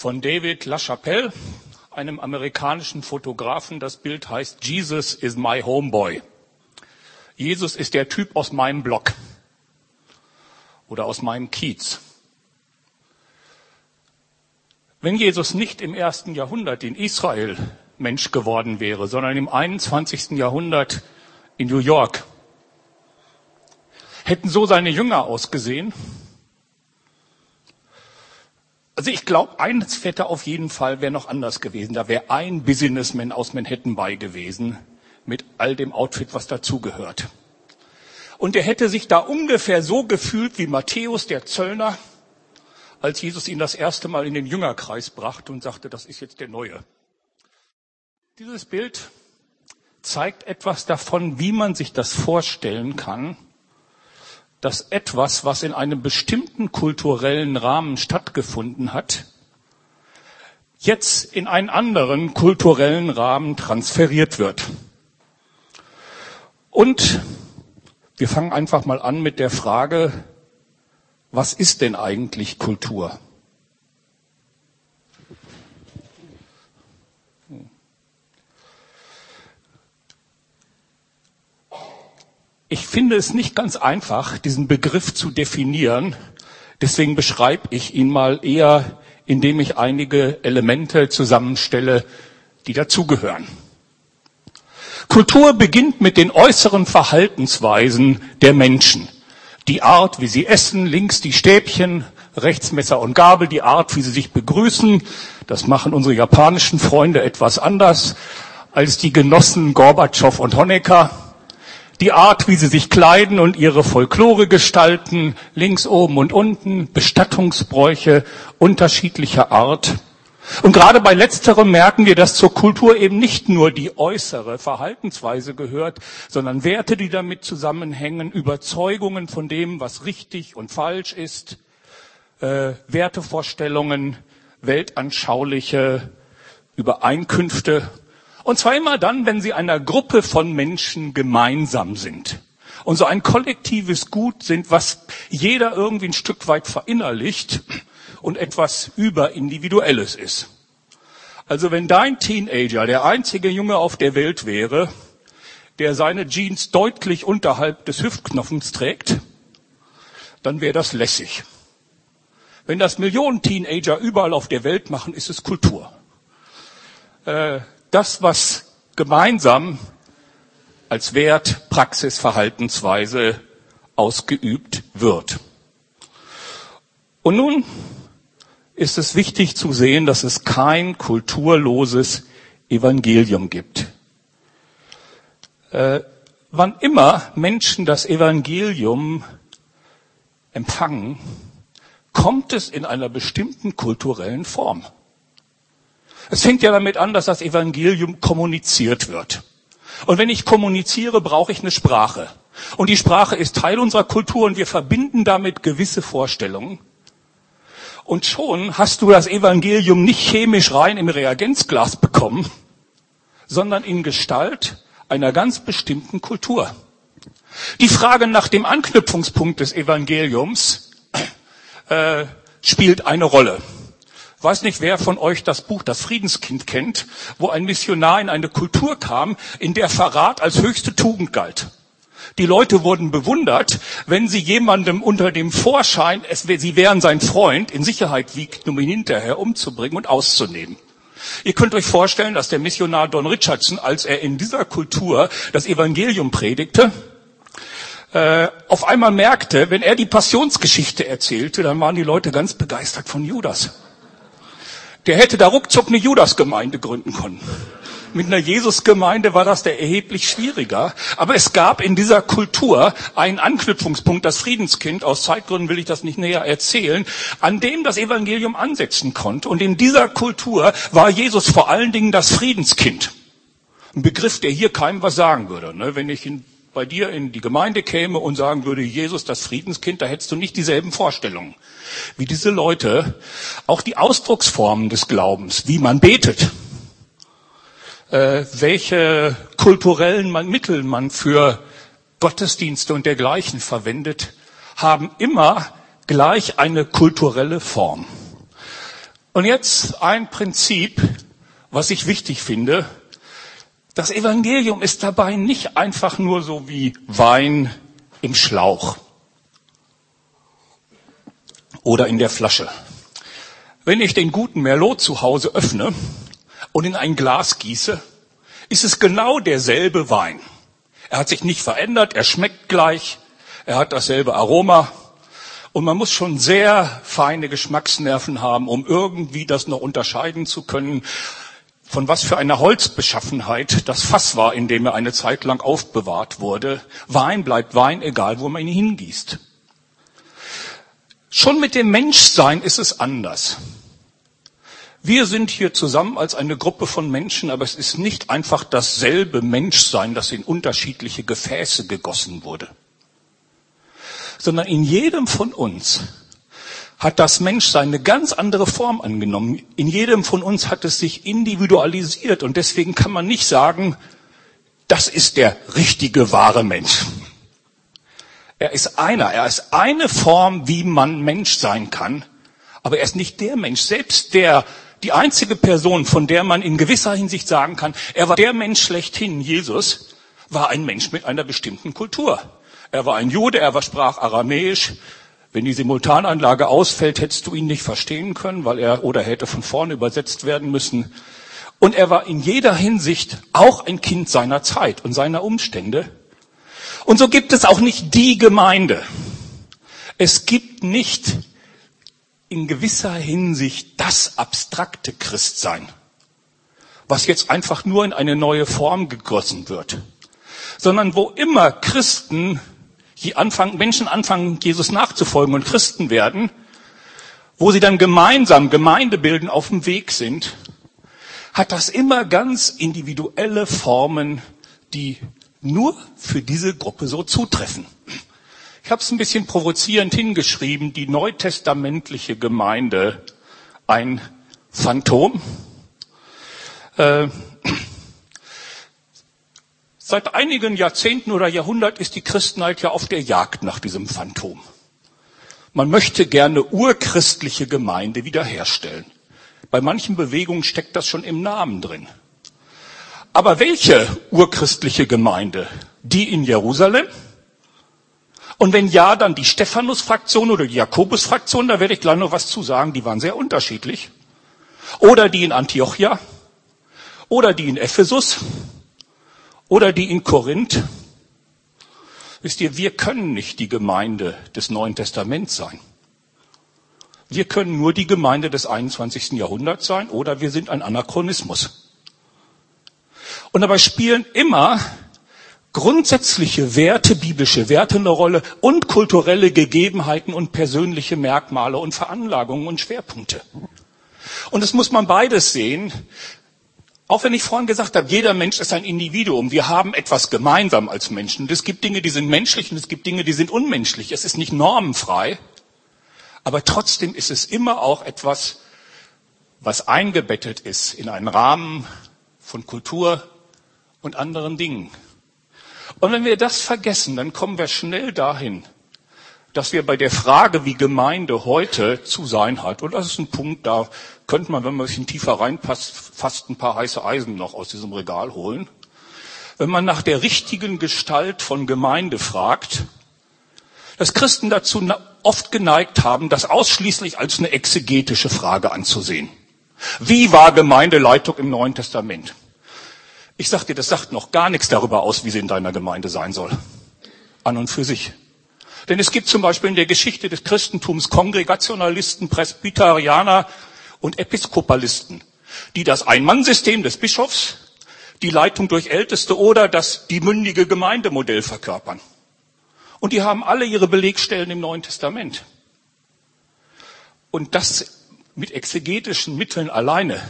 von David LaChapelle, einem amerikanischen Fotografen. Das Bild heißt Jesus is my homeboy. Jesus ist der Typ aus meinem Blog oder aus meinem Kiez. Wenn Jesus nicht im ersten Jahrhundert in Israel Mensch geworden wäre, sondern im 21. Jahrhundert in New York, hätten so seine Jünger ausgesehen? Also ich glaube, eines hätte auf jeden Fall wäre noch anders gewesen. Da wäre ein Businessman aus Manhattan bei gewesen, mit all dem Outfit, was dazugehört. Und er hätte sich da ungefähr so gefühlt wie Matthäus, der Zöllner, als Jesus ihn das erste Mal in den Jüngerkreis brachte und sagte, das ist jetzt der Neue. Dieses Bild zeigt etwas davon, wie man sich das vorstellen kann, dass etwas, was in einem bestimmten kulturellen Rahmen stattgefunden hat, jetzt in einen anderen kulturellen Rahmen transferiert wird. Und wir fangen einfach mal an mit der Frage, was ist denn eigentlich Kultur? Ich finde es nicht ganz einfach, diesen Begriff zu definieren. Deswegen beschreibe ich ihn mal eher, indem ich einige Elemente zusammenstelle, die dazugehören. Kultur beginnt mit den äußeren Verhaltensweisen der Menschen. Die Art, wie sie essen, links die Stäbchen, rechts Messer und Gabel, die Art, wie sie sich begrüßen. Das machen unsere japanischen Freunde etwas anders als die Genossen Gorbatschow und Honecker. Die Art, wie sie sich kleiden und ihre Folklore gestalten, links oben und unten, Bestattungsbräuche unterschiedlicher Art. Und gerade bei letzterem merken wir, dass zur Kultur eben nicht nur die äußere Verhaltensweise gehört, sondern Werte, die damit zusammenhängen, Überzeugungen von dem, was richtig und falsch ist, äh, Wertevorstellungen, weltanschauliche Übereinkünfte. Und zwar immer dann, wenn sie einer Gruppe von Menschen gemeinsam sind. Und so ein kollektives Gut sind, was jeder irgendwie ein Stück weit verinnerlicht und etwas überindividuelles ist. Also wenn dein Teenager der einzige Junge auf der Welt wäre, der seine Jeans deutlich unterhalb des Hüftknopfens trägt, dann wäre das lässig. Wenn das Millionen Teenager überall auf der Welt machen, ist es Kultur. Äh, das, was gemeinsam als Wert, Praxis, Verhaltensweise ausgeübt wird. Und nun ist es wichtig zu sehen, dass es kein kulturloses Evangelium gibt. Äh, wann immer Menschen das Evangelium empfangen, kommt es in einer bestimmten kulturellen Form. Es fängt ja damit an, dass das Evangelium kommuniziert wird. Und wenn ich kommuniziere, brauche ich eine Sprache. Und die Sprache ist Teil unserer Kultur und wir verbinden damit gewisse Vorstellungen. Und schon hast du das Evangelium nicht chemisch rein im Reagenzglas bekommen, sondern in Gestalt einer ganz bestimmten Kultur. Die Frage nach dem Anknüpfungspunkt des Evangeliums äh, spielt eine Rolle. Weiß nicht, wer von euch das Buch Das Friedenskind kennt, wo ein Missionar in eine Kultur kam, in der Verrat als höchste Tugend galt. Die Leute wurden bewundert, wenn sie jemandem unter dem Vorschein, es, sie wären sein Freund, in Sicherheit wiegt, um ihn hinterher umzubringen und auszunehmen. Ihr könnt euch vorstellen, dass der Missionar Don Richardson, als er in dieser Kultur das Evangelium predigte, äh, auf einmal merkte, wenn er die Passionsgeschichte erzählte, dann waren die Leute ganz begeistert von Judas. Der hätte da ruckzuck eine Judasgemeinde gründen können. Mit einer Jesusgemeinde war das der erheblich schwieriger. Aber es gab in dieser Kultur einen Anknüpfungspunkt, das Friedenskind, aus Zeitgründen will ich das nicht näher erzählen, an dem das Evangelium ansetzen konnte. Und in dieser Kultur war Jesus vor allen Dingen das Friedenskind. Ein Begriff, der hier keinem was sagen würde. Ne? Wenn ich in, bei dir in die Gemeinde käme und sagen würde, Jesus das Friedenskind, da hättest du nicht dieselben Vorstellungen. Wie diese Leute auch die Ausdrucksformen des Glaubens, wie man betet, äh, welche kulturellen Mittel man für Gottesdienste und dergleichen verwendet, haben immer gleich eine kulturelle Form. Und jetzt ein Prinzip, was ich wichtig finde. Das Evangelium ist dabei nicht einfach nur so wie Wein im Schlauch oder in der Flasche. Wenn ich den guten Merlot zu Hause öffne und in ein Glas gieße, ist es genau derselbe Wein. Er hat sich nicht verändert, er schmeckt gleich, er hat dasselbe Aroma. Und man muss schon sehr feine Geschmacksnerven haben, um irgendwie das noch unterscheiden zu können, von was für einer Holzbeschaffenheit das Fass war, in dem er eine Zeit lang aufbewahrt wurde. Wein bleibt Wein, egal wo man ihn hingießt. Schon mit dem Menschsein ist es anders. Wir sind hier zusammen als eine Gruppe von Menschen, aber es ist nicht einfach dasselbe Menschsein, das in unterschiedliche Gefäße gegossen wurde, sondern in jedem von uns hat das Menschsein eine ganz andere Form angenommen. In jedem von uns hat es sich individualisiert und deswegen kann man nicht sagen, das ist der richtige, wahre Mensch. Er ist einer, er ist eine Form, wie man Mensch sein kann, aber er ist nicht der Mensch. Selbst der die einzige Person, von der man in gewisser Hinsicht sagen kann, er war der Mensch schlechthin, Jesus, war ein Mensch mit einer bestimmten Kultur. Er war ein Jude, er sprach Aramäisch. Wenn die Simultananlage ausfällt, hättest du ihn nicht verstehen können, weil er oder hätte von vorne übersetzt werden müssen. Und er war in jeder Hinsicht auch ein Kind seiner Zeit und seiner Umstände. Und so gibt es auch nicht die Gemeinde. Es gibt nicht in gewisser Hinsicht das abstrakte Christsein, was jetzt einfach nur in eine neue Form gegossen wird, sondern wo immer Christen, anfangen, Menschen anfangen, Jesus nachzufolgen und Christen werden, wo sie dann gemeinsam Gemeinde bilden, auf dem Weg sind, hat das immer ganz individuelle Formen, die nur für diese Gruppe so zutreffen. Ich habe es ein bisschen provozierend hingeschrieben, die neutestamentliche Gemeinde ein Phantom. Äh, seit einigen Jahrzehnten oder Jahrhundert ist die Christenheit ja auf der Jagd nach diesem Phantom. Man möchte gerne urchristliche Gemeinde wiederherstellen. Bei manchen Bewegungen steckt das schon im Namen drin. Aber welche urchristliche Gemeinde? Die in Jerusalem? Und wenn ja, dann die Stephanus-Fraktion oder die Jakobus-Fraktion, da werde ich gleich noch was zu sagen, die waren sehr unterschiedlich. Oder die in Antiochia, oder die in Ephesus, oder die in Korinth. Wisst ihr, wir können nicht die Gemeinde des Neuen Testaments sein. Wir können nur die Gemeinde des 21. Jahrhunderts sein oder wir sind ein Anachronismus. Und dabei spielen immer grundsätzliche Werte, biblische Werte eine Rolle und kulturelle Gegebenheiten und persönliche Merkmale und Veranlagungen und Schwerpunkte. Und es muss man beides sehen. Auch wenn ich vorhin gesagt habe, jeder Mensch ist ein Individuum. Wir haben etwas gemeinsam als Menschen. Und es gibt Dinge, die sind menschlich und es gibt Dinge, die sind unmenschlich. Es ist nicht normenfrei. Aber trotzdem ist es immer auch etwas, was eingebettet ist in einen Rahmen von Kultur und anderen Dingen. Und wenn wir das vergessen, dann kommen wir schnell dahin, dass wir bei der Frage, wie Gemeinde heute zu sein hat, und das ist ein Punkt, da könnte man, wenn man ein bisschen tiefer reinpasst, fast ein paar heiße Eisen noch aus diesem Regal holen. Wenn man nach der richtigen Gestalt von Gemeinde fragt, dass Christen dazu oft geneigt haben, das ausschließlich als eine exegetische Frage anzusehen. Wie war Gemeindeleitung im Neuen Testament? Ich sag dir, das sagt noch gar nichts darüber aus, wie sie in deiner Gemeinde sein soll. An und für sich. Denn es gibt zum Beispiel in der Geschichte des Christentums Kongregationalisten, Presbyterianer und Episkopalisten, die das Ein-Mann-System des Bischofs, die Leitung durch Älteste oder das die mündige Gemeindemodell verkörpern. Und die haben alle ihre Belegstellen im Neuen Testament. Und das mit exegetischen Mitteln alleine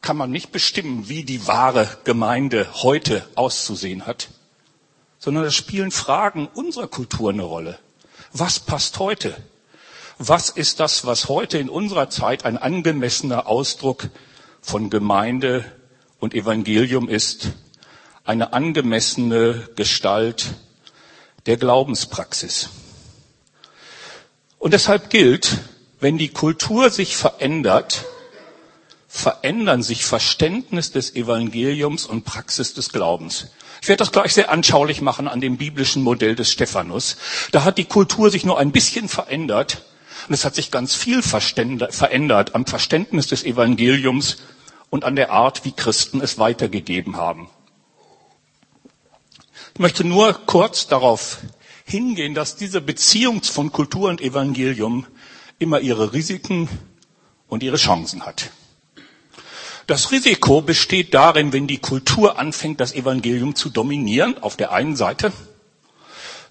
kann man nicht bestimmen, wie die wahre Gemeinde heute auszusehen hat, sondern es spielen Fragen unserer Kultur eine Rolle. Was passt heute? Was ist das, was heute in unserer Zeit ein angemessener Ausdruck von Gemeinde und Evangelium ist? Eine angemessene Gestalt der Glaubenspraxis. Und deshalb gilt, wenn die Kultur sich verändert, verändern sich Verständnis des Evangeliums und Praxis des Glaubens. Ich werde das gleich sehr anschaulich machen an dem biblischen Modell des Stephanus. Da hat die Kultur sich nur ein bisschen verändert und es hat sich ganz viel verändert am Verständnis des Evangeliums und an der Art, wie Christen es weitergegeben haben. Ich möchte nur kurz darauf hingehen, dass diese Beziehung von Kultur und Evangelium immer ihre Risiken und ihre Chancen hat. Das Risiko besteht darin, wenn die Kultur anfängt, das Evangelium zu dominieren, auf der einen Seite.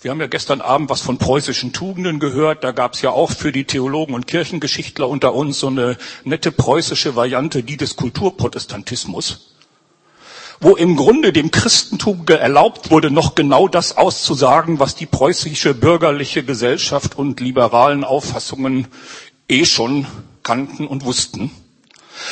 Wir haben ja gestern Abend was von preußischen Tugenden gehört. Da gab es ja auch für die Theologen und Kirchengeschichtler unter uns so eine nette preußische Variante, die des Kulturprotestantismus, wo im Grunde dem Christentum erlaubt wurde, noch genau das auszusagen, was die preußische bürgerliche Gesellschaft und liberalen Auffassungen eh schon kannten und wussten.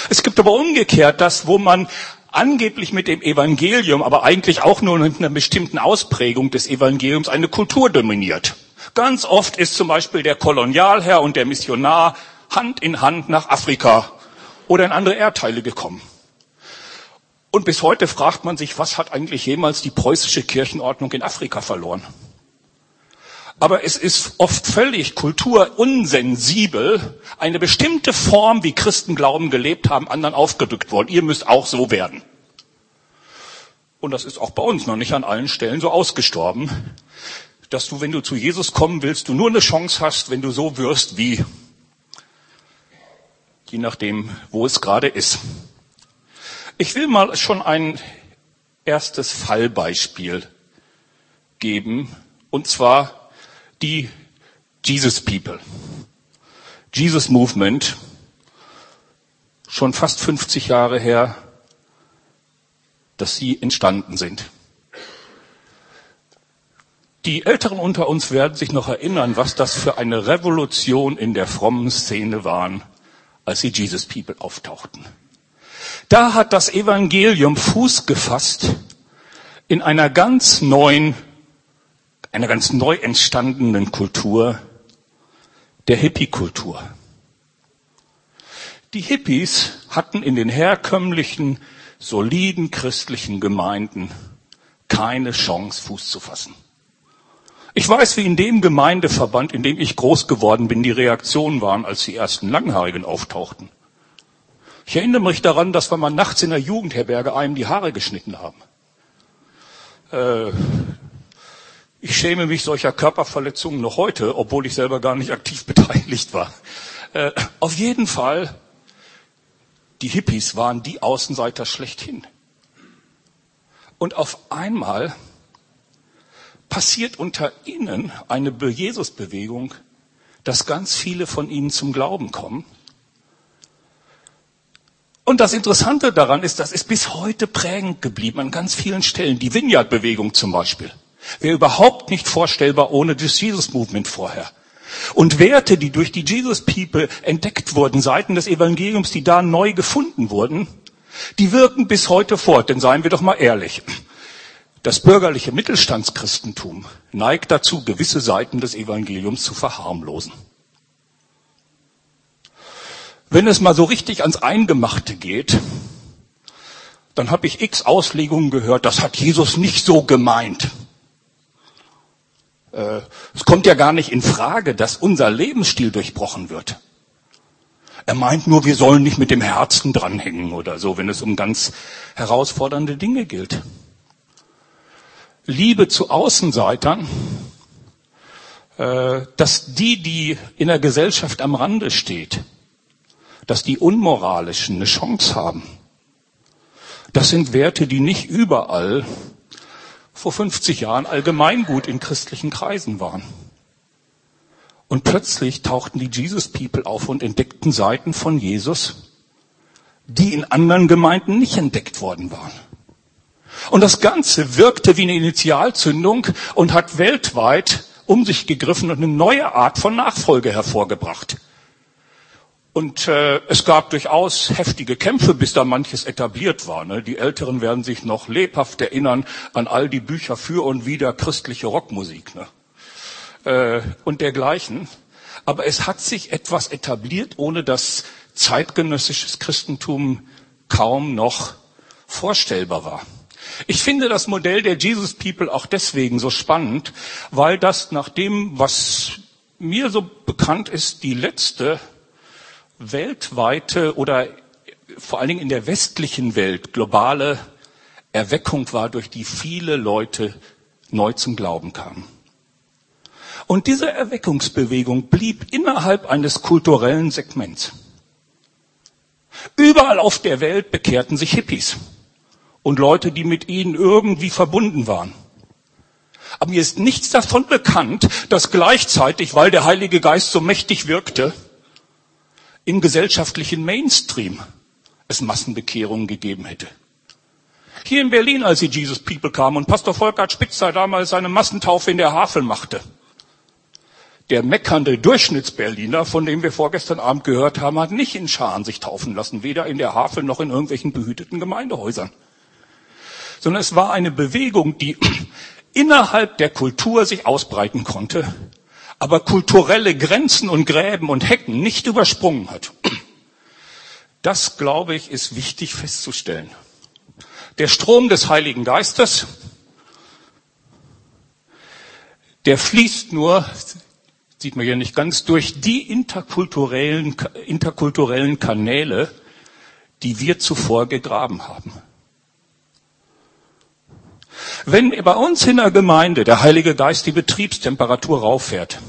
Es gibt aber umgekehrt das, wo man angeblich mit dem Evangelium, aber eigentlich auch nur mit einer bestimmten Ausprägung des Evangeliums eine Kultur dominiert. Ganz oft ist zum Beispiel der Kolonialherr und der Missionar Hand in Hand nach Afrika oder in andere Erdteile gekommen. Und bis heute fragt man sich, was hat eigentlich jemals die preußische Kirchenordnung in Afrika verloren? Aber es ist oft völlig kulturunsensibel, eine bestimmte Form, wie Christen Glauben gelebt haben, anderen aufgedrückt worden. Ihr müsst auch so werden. Und das ist auch bei uns noch nicht an allen Stellen so ausgestorben, dass du, wenn du zu Jesus kommen willst, du nur eine Chance hast, wenn du so wirst wie, je nachdem, wo es gerade ist. Ich will mal schon ein erstes Fallbeispiel geben, und zwar die Jesus People, Jesus Movement, schon fast 50 Jahre her, dass sie entstanden sind. Die Älteren unter uns werden sich noch erinnern, was das für eine Revolution in der frommen Szene waren, als die Jesus People auftauchten. Da hat das Evangelium Fuß gefasst in einer ganz neuen einer ganz neu entstandenen Kultur, der Hippie-Kultur. Die Hippies hatten in den herkömmlichen, soliden christlichen Gemeinden keine Chance, Fuß zu fassen. Ich weiß, wie in dem Gemeindeverband, in dem ich groß geworden bin, die Reaktionen waren, als die ersten Langhaarigen auftauchten. Ich erinnere mich daran, dass wir mal nachts in der Jugendherberge einem die Haare geschnitten haben. Äh, ich schäme mich solcher Körperverletzungen noch heute, obwohl ich selber gar nicht aktiv beteiligt war. Äh, auf jeden Fall, die Hippies waren die Außenseiter schlechthin. Und auf einmal passiert unter ihnen eine Jesus-Bewegung, dass ganz viele von ihnen zum Glauben kommen. Und das Interessante daran ist, das ist bis heute prägend geblieben an ganz vielen Stellen. Die Vineyard-Bewegung zum Beispiel. Wäre überhaupt nicht vorstellbar ohne das Jesus Movement vorher. Und Werte, die durch die Jesus People entdeckt wurden, Seiten des Evangeliums, die da neu gefunden wurden, die wirken bis heute fort. Denn seien wir doch mal ehrlich. Das bürgerliche Mittelstandschristentum neigt dazu, gewisse Seiten des Evangeliums zu verharmlosen. Wenn es mal so richtig ans Eingemachte geht, dann habe ich x Auslegungen gehört, das hat Jesus nicht so gemeint. Äh, es kommt ja gar nicht in Frage, dass unser Lebensstil durchbrochen wird. Er meint nur, wir sollen nicht mit dem Herzen dranhängen oder so, wenn es um ganz herausfordernde Dinge gilt. Liebe zu Außenseitern, äh, dass die, die in der Gesellschaft am Rande steht, dass die Unmoralischen eine Chance haben. Das sind Werte, die nicht überall vor 50 Jahren allgemeingut in christlichen Kreisen waren. Und plötzlich tauchten die Jesus People auf und entdeckten Seiten von Jesus, die in anderen Gemeinden nicht entdeckt worden waren. Und das Ganze wirkte wie eine Initialzündung und hat weltweit um sich gegriffen und eine neue Art von Nachfolge hervorgebracht. Und äh, es gab durchaus heftige Kämpfe, bis da manches etabliert war. Ne? Die Älteren werden sich noch lebhaft erinnern an all die Bücher für und wider christliche Rockmusik ne? äh, und dergleichen. aber es hat sich etwas etabliert, ohne dass zeitgenössisches Christentum kaum noch vorstellbar war. Ich finde das Modell der Jesus People auch deswegen so spannend, weil das nach dem, was mir so bekannt ist, die letzte weltweite oder vor allen Dingen in der westlichen Welt globale Erweckung war, durch die viele Leute neu zum Glauben kamen. Und diese Erweckungsbewegung blieb innerhalb eines kulturellen Segments. Überall auf der Welt bekehrten sich Hippies und Leute, die mit ihnen irgendwie verbunden waren. Aber mir ist nichts davon bekannt, dass gleichzeitig, weil der Heilige Geist so mächtig wirkte, im gesellschaftlichen Mainstream es Massenbekehrungen gegeben hätte. Hier in Berlin, als die Jesus People kamen und Pastor Volkert Spitzer damals seine Massentaufe in der Havel machte, der meckernde Durchschnittsberliner, von dem wir vorgestern Abend gehört haben, hat nicht in Scharen sich taufen lassen, weder in der Havel noch in irgendwelchen behüteten Gemeindehäusern. Sondern es war eine Bewegung, die innerhalb der Kultur sich ausbreiten konnte, aber kulturelle Grenzen und Gräben und Hecken nicht übersprungen hat. Das, glaube ich, ist wichtig festzustellen. Der Strom des Heiligen Geistes, der fließt nur, sieht man hier nicht ganz, durch die interkulturellen, interkulturellen Kanäle, die wir zuvor gegraben haben. Wenn bei uns in der Gemeinde der Heilige Geist die Betriebstemperatur rauffährt,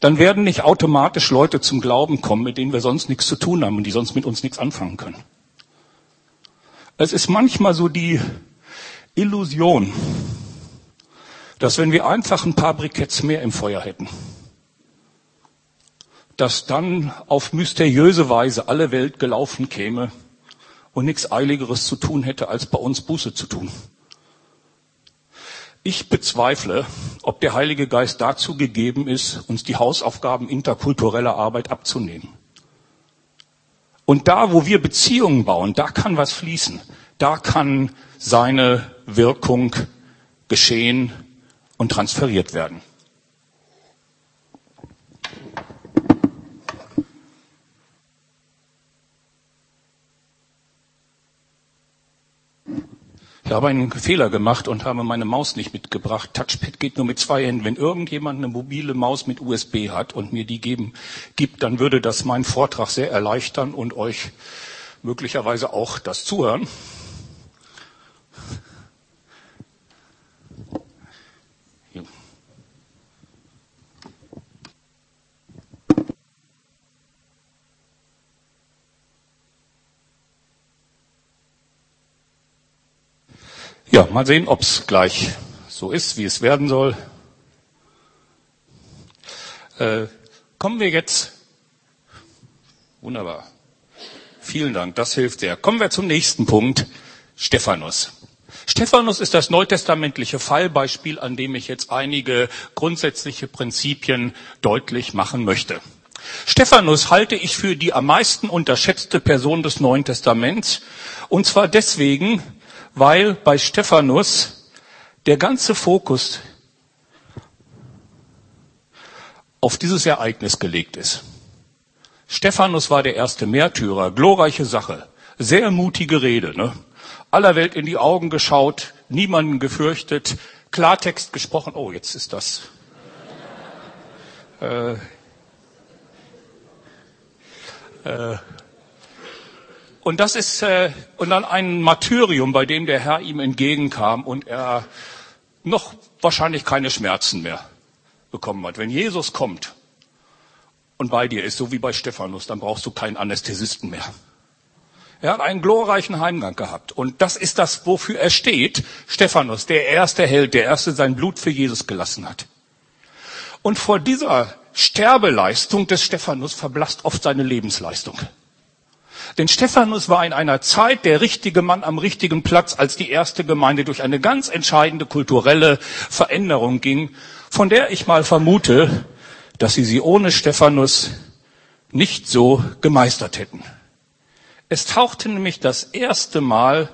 dann werden nicht automatisch Leute zum Glauben kommen, mit denen wir sonst nichts zu tun haben und die sonst mit uns nichts anfangen können. Es ist manchmal so die Illusion, dass wenn wir einfach ein paar Briketts mehr im Feuer hätten, dass dann auf mysteriöse Weise alle Welt gelaufen käme und nichts Eiligeres zu tun hätte, als bei uns Buße zu tun. Ich bezweifle, ob der Heilige Geist dazu gegeben ist, uns die Hausaufgaben interkultureller Arbeit abzunehmen. Und da, wo wir Beziehungen bauen, da kann was fließen. Da kann seine Wirkung geschehen und transferiert werden. Ich habe einen Fehler gemacht und habe meine Maus nicht mitgebracht. Touchpad geht nur mit zwei Händen. Wenn irgendjemand eine mobile Maus mit USB hat und mir die geben, gibt, dann würde das meinen Vortrag sehr erleichtern und euch möglicherweise auch das Zuhören. Ja, mal sehen, ob es gleich so ist, wie es werden soll. Äh, kommen wir jetzt. Wunderbar. Vielen Dank, das hilft sehr. Kommen wir zum nächsten Punkt. Stephanus. Stephanus ist das neutestamentliche Fallbeispiel, an dem ich jetzt einige grundsätzliche Prinzipien deutlich machen möchte. Stephanus halte ich für die am meisten unterschätzte Person des Neuen Testaments. Und zwar deswegen, weil bei Stephanus der ganze Fokus auf dieses Ereignis gelegt ist. Stephanus war der erste Märtyrer, glorreiche Sache, sehr mutige Rede, ne? aller Welt in die Augen geschaut, niemanden gefürchtet, Klartext gesprochen. Oh, jetzt ist das. Äh, äh, und das ist äh, und dann ein Martyrium, bei dem der Herr ihm entgegenkam und er noch wahrscheinlich keine Schmerzen mehr bekommen hat. Wenn Jesus kommt und bei dir ist, so wie bei Stephanus, dann brauchst du keinen Anästhesisten mehr. Er hat einen glorreichen Heimgang gehabt. Und das ist das, wofür er steht. Stephanus, der erste Held, der erste sein Blut für Jesus gelassen hat. Und vor dieser Sterbeleistung des Stephanus verblasst oft seine Lebensleistung. Denn Stephanus war in einer Zeit der richtige Mann am richtigen Platz, als die erste Gemeinde durch eine ganz entscheidende kulturelle Veränderung ging, von der ich mal vermute, dass sie sie ohne Stephanus nicht so gemeistert hätten. Es tauchte nämlich das erste Mal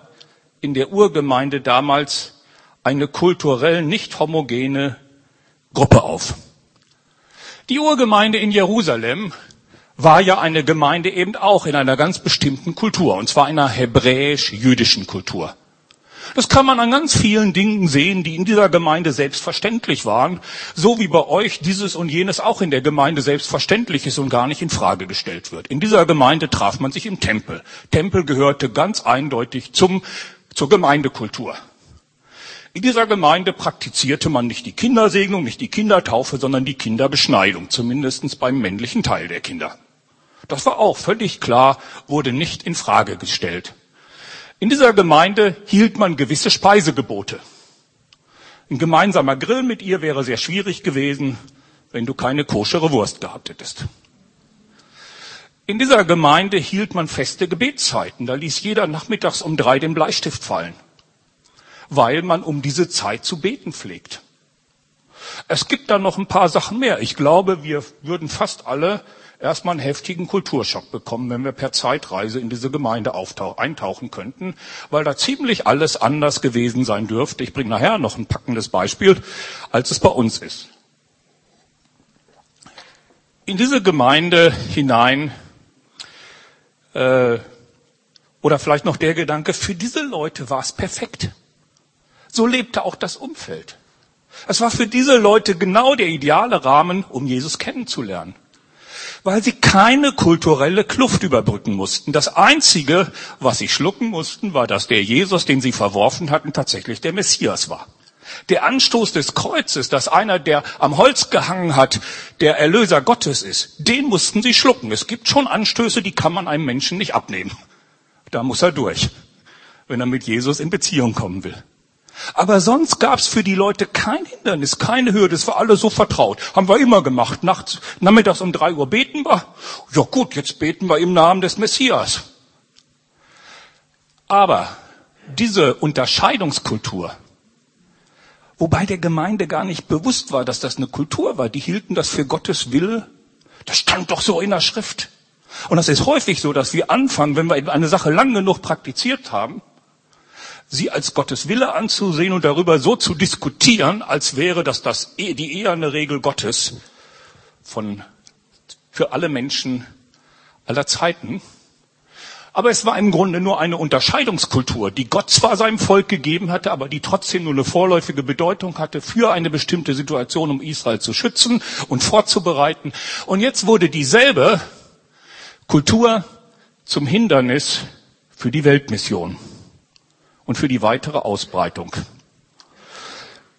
in der Urgemeinde damals eine kulturell nicht homogene Gruppe auf. Die Urgemeinde in Jerusalem war ja eine Gemeinde eben auch in einer ganz bestimmten Kultur, und zwar einer hebräisch-jüdischen Kultur. Das kann man an ganz vielen Dingen sehen, die in dieser Gemeinde selbstverständlich waren, so wie bei euch dieses und jenes auch in der Gemeinde selbstverständlich ist und gar nicht in Frage gestellt wird. In dieser Gemeinde traf man sich im Tempel. Tempel gehörte ganz eindeutig zum, zur Gemeindekultur. In dieser Gemeinde praktizierte man nicht die Kindersegnung, nicht die Kindertaufe, sondern die Kinderbeschneidung, zumindest beim männlichen Teil der Kinder. Das war auch völlig klar, wurde nicht in Frage gestellt. In dieser Gemeinde hielt man gewisse Speisegebote. Ein gemeinsamer Grill mit ihr wäre sehr schwierig gewesen, wenn du keine koschere Wurst gehabt hättest. In dieser Gemeinde hielt man feste Gebetszeiten. Da ließ jeder nachmittags um drei den Bleistift fallen, weil man um diese Zeit zu beten pflegt. Es gibt da noch ein paar Sachen mehr. Ich glaube, wir würden fast alle erstmal einen heftigen Kulturschock bekommen, wenn wir per Zeitreise in diese Gemeinde eintauchen könnten, weil da ziemlich alles anders gewesen sein dürfte. Ich bringe nachher noch ein packendes Beispiel, als es bei uns ist. In diese Gemeinde hinein, äh, oder vielleicht noch der Gedanke, für diese Leute war es perfekt. So lebte auch das Umfeld. Es war für diese Leute genau der ideale Rahmen, um Jesus kennenzulernen weil sie keine kulturelle Kluft überbrücken mussten. Das Einzige, was sie schlucken mussten, war, dass der Jesus, den sie verworfen hatten, tatsächlich der Messias war. Der Anstoß des Kreuzes, dass einer, der am Holz gehangen hat, der Erlöser Gottes ist, den mussten sie schlucken. Es gibt schon Anstöße, die kann man einem Menschen nicht abnehmen. Da muss er durch, wenn er mit Jesus in Beziehung kommen will. Aber sonst gab es für die Leute kein Hindernis, keine Hürde. Es war alles so vertraut. Haben wir immer gemacht. Nachts, nachmittags um drei Uhr beten wir. Ja gut, jetzt beten wir im Namen des Messias. Aber diese Unterscheidungskultur, wobei der Gemeinde gar nicht bewusst war, dass das eine Kultur war, die hielten das für Gottes Wille. Das stand doch so in der Schrift. Und das ist häufig so, dass wir anfangen, wenn wir eine Sache lang genug praktiziert haben, sie als Gottes Wille anzusehen und darüber so zu diskutieren, als wäre das, das e, die eherne Regel Gottes von, für alle Menschen aller Zeiten. Aber es war im Grunde nur eine Unterscheidungskultur, die Gott zwar seinem Volk gegeben hatte, aber die trotzdem nur eine vorläufige Bedeutung hatte für eine bestimmte Situation, um Israel zu schützen und vorzubereiten. Und jetzt wurde dieselbe Kultur zum Hindernis für die Weltmission und für die weitere Ausbreitung.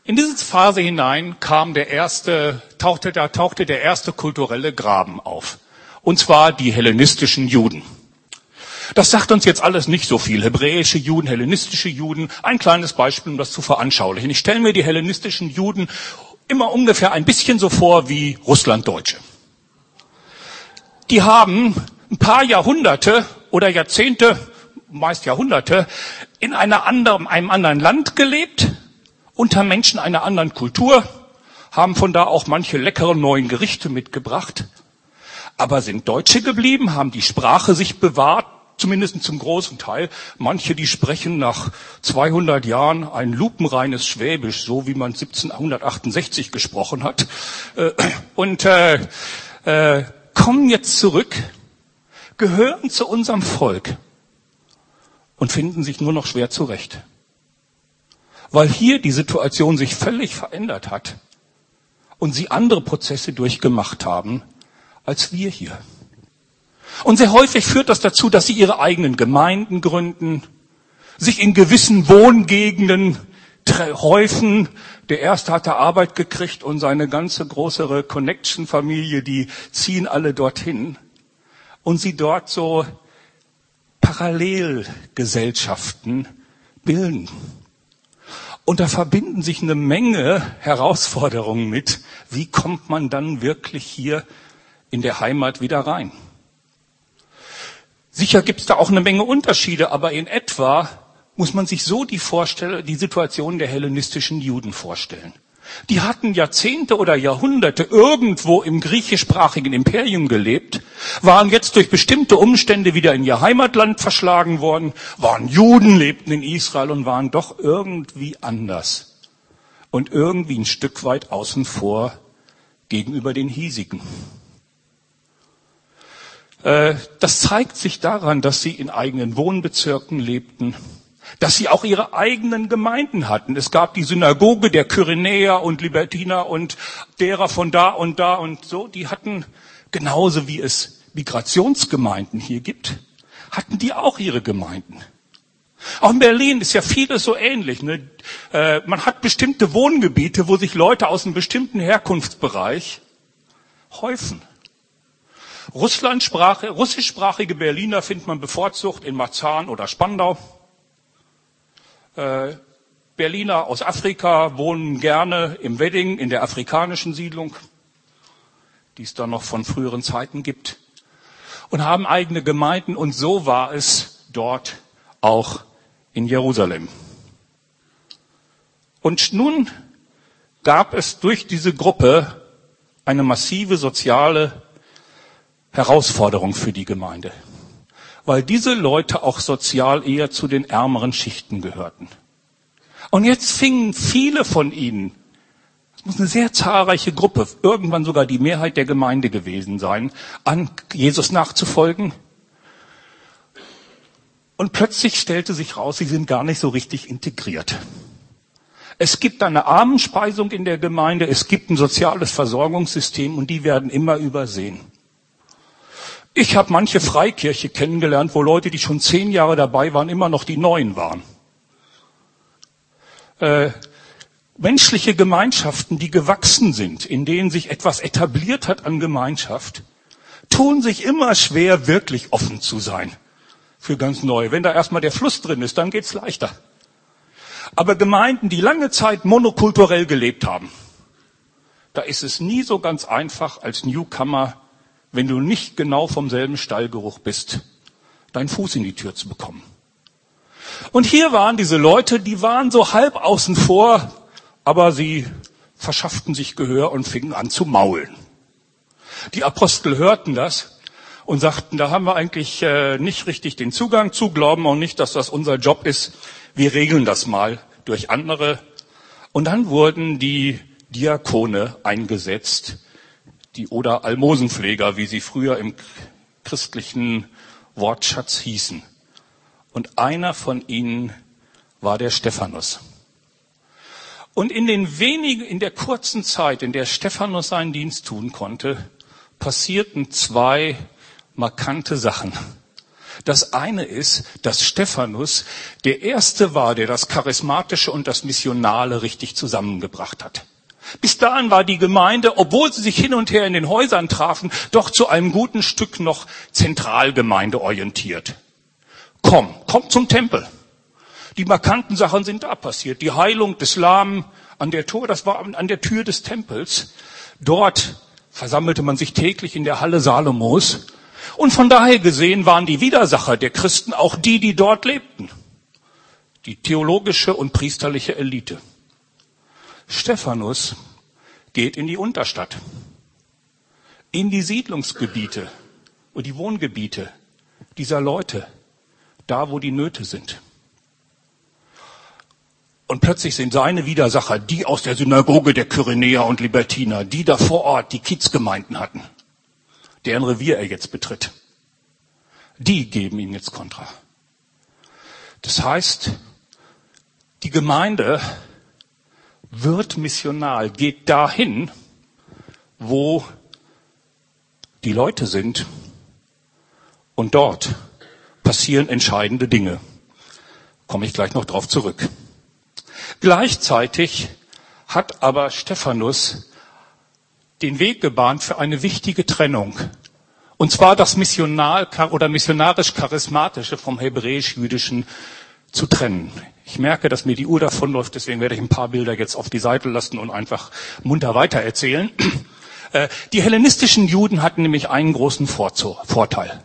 In diese Phase hinein kam der erste, tauchte, da tauchte der erste kulturelle Graben auf. Und zwar die hellenistischen Juden. Das sagt uns jetzt alles nicht so viel. Hebräische Juden, hellenistische Juden. Ein kleines Beispiel, um das zu veranschaulichen. Ich stelle mir die hellenistischen Juden immer ungefähr ein bisschen so vor wie Russlanddeutsche. Die haben ein paar Jahrhunderte oder Jahrzehnte meist Jahrhunderte, in einer anderen, einem anderen Land gelebt, unter Menschen einer anderen Kultur, haben von da auch manche leckere neuen Gerichte mitgebracht, aber sind Deutsche geblieben, haben die Sprache sich bewahrt, zumindest zum großen Teil. Manche, die sprechen nach 200 Jahren ein lupenreines Schwäbisch, so wie man 1768 gesprochen hat, äh, und äh, äh, kommen jetzt zurück, gehören zu unserem Volk und finden sich nur noch schwer zurecht. Weil hier die Situation sich völlig verändert hat und sie andere Prozesse durchgemacht haben als wir hier. Und sehr häufig führt das dazu, dass sie ihre eigenen Gemeinden gründen, sich in gewissen Wohngegenden häufen. Der erste hatte Arbeit gekriegt und seine ganze größere Connection-Familie, die ziehen alle dorthin. Und sie dort so Parallelgesellschaften bilden. Und da verbinden sich eine Menge Herausforderungen mit. Wie kommt man dann wirklich hier in der Heimat wieder rein? Sicher gibt es da auch eine Menge Unterschiede, aber in etwa muss man sich so die, Vorstell die Situation der hellenistischen Juden vorstellen. Die hatten Jahrzehnte oder Jahrhunderte irgendwo im griechischsprachigen Imperium gelebt, waren jetzt durch bestimmte Umstände wieder in ihr Heimatland verschlagen worden, waren Juden, lebten in Israel und waren doch irgendwie anders und irgendwie ein Stück weit außen vor gegenüber den hiesigen. Äh, das zeigt sich daran, dass sie in eigenen Wohnbezirken lebten, dass sie auch ihre eigenen Gemeinden hatten. Es gab die Synagoge der Kyrenäer und Libertiner und derer von da und da und so. Die hatten genauso wie es Migrationsgemeinden hier gibt, hatten die auch ihre Gemeinden. Auch in Berlin ist ja vieles so ähnlich. Ne? Äh, man hat bestimmte Wohngebiete, wo sich Leute aus einem bestimmten Herkunftsbereich häufen. Russlandsprache, russischsprachige Berliner findet man bevorzugt in Marzahn oder Spandau. Äh, Berliner aus Afrika wohnen gerne im Wedding in der afrikanischen Siedlung, die es da noch von früheren Zeiten gibt, und haben eigene Gemeinden. Und so war es dort auch in Jerusalem. Und nun gab es durch diese Gruppe eine massive soziale Herausforderung für die Gemeinde, weil diese Leute auch sozial eher zu den ärmeren Schichten gehörten. Und jetzt fingen viele von ihnen, es muss eine sehr zahlreiche Gruppe, irgendwann sogar die Mehrheit der Gemeinde gewesen sein, an Jesus nachzufolgen. Und plötzlich stellte sich raus, sie sind gar nicht so richtig integriert. Es gibt eine Armenspeisung in der Gemeinde, es gibt ein soziales Versorgungssystem und die werden immer übersehen. Ich habe manche Freikirche kennengelernt, wo Leute, die schon zehn Jahre dabei waren, immer noch die Neuen waren. Äh, menschliche Gemeinschaften, die gewachsen sind, in denen sich etwas etabliert hat an Gemeinschaft, tun sich immer schwer, wirklich offen zu sein für ganz neu. Wenn da erstmal der Fluss drin ist, dann geht's leichter. Aber Gemeinden, die lange Zeit monokulturell gelebt haben, da ist es nie so ganz einfach als Newcomer wenn du nicht genau vom selben Stallgeruch bist, deinen Fuß in die Tür zu bekommen. Und hier waren diese Leute, die waren so halb außen vor, aber sie verschafften sich Gehör und fingen an zu maulen. Die Apostel hörten das und sagten, da haben wir eigentlich äh, nicht richtig den Zugang zu, glauben auch nicht, dass das unser Job ist. Wir regeln das mal durch andere. Und dann wurden die Diakone eingesetzt, die oder Almosenpfleger, wie sie früher im christlichen Wortschatz hießen. Und einer von ihnen war der Stephanus. Und in den wenigen, in der kurzen Zeit, in der Stephanus seinen Dienst tun konnte, passierten zwei markante Sachen. Das eine ist, dass Stephanus der erste war, der das Charismatische und das Missionale richtig zusammengebracht hat. Bis dahin war die Gemeinde, obwohl sie sich hin und her in den Häusern trafen, doch zu einem guten Stück noch Zentralgemeinde orientiert. Komm, komm zum Tempel. Die markanten Sachen sind da passiert. Die Heilung des Lahmen an der Tor, das war an der Tür des Tempels. Dort versammelte man sich täglich in der Halle Salomos. Und von daher gesehen waren die Widersacher der Christen auch die, die dort lebten. Die theologische und priesterliche Elite. Stephanus geht in die Unterstadt, in die Siedlungsgebiete und die Wohngebiete dieser Leute, da wo die Nöte sind. Und plötzlich sind seine Widersacher, die aus der Synagoge der Kyrenäer und Libertiner, die da vor Ort die Kiezgemeinden hatten, deren Revier er jetzt betritt, die geben ihm jetzt Kontra. Das heißt, die Gemeinde wird missional, geht dahin, wo die Leute sind und dort passieren entscheidende Dinge. Komme ich gleich noch drauf zurück. Gleichzeitig hat aber Stephanus den Weg gebahnt für eine wichtige Trennung. Und zwar das Missional oder missionarisch charismatische vom hebräisch-jüdischen zu trennen. Ich merke, dass mir die Uhr davonläuft, deswegen werde ich ein paar Bilder jetzt auf die Seite lassen und einfach munter weitererzählen. Äh, die hellenistischen Juden hatten nämlich einen großen Vorteil.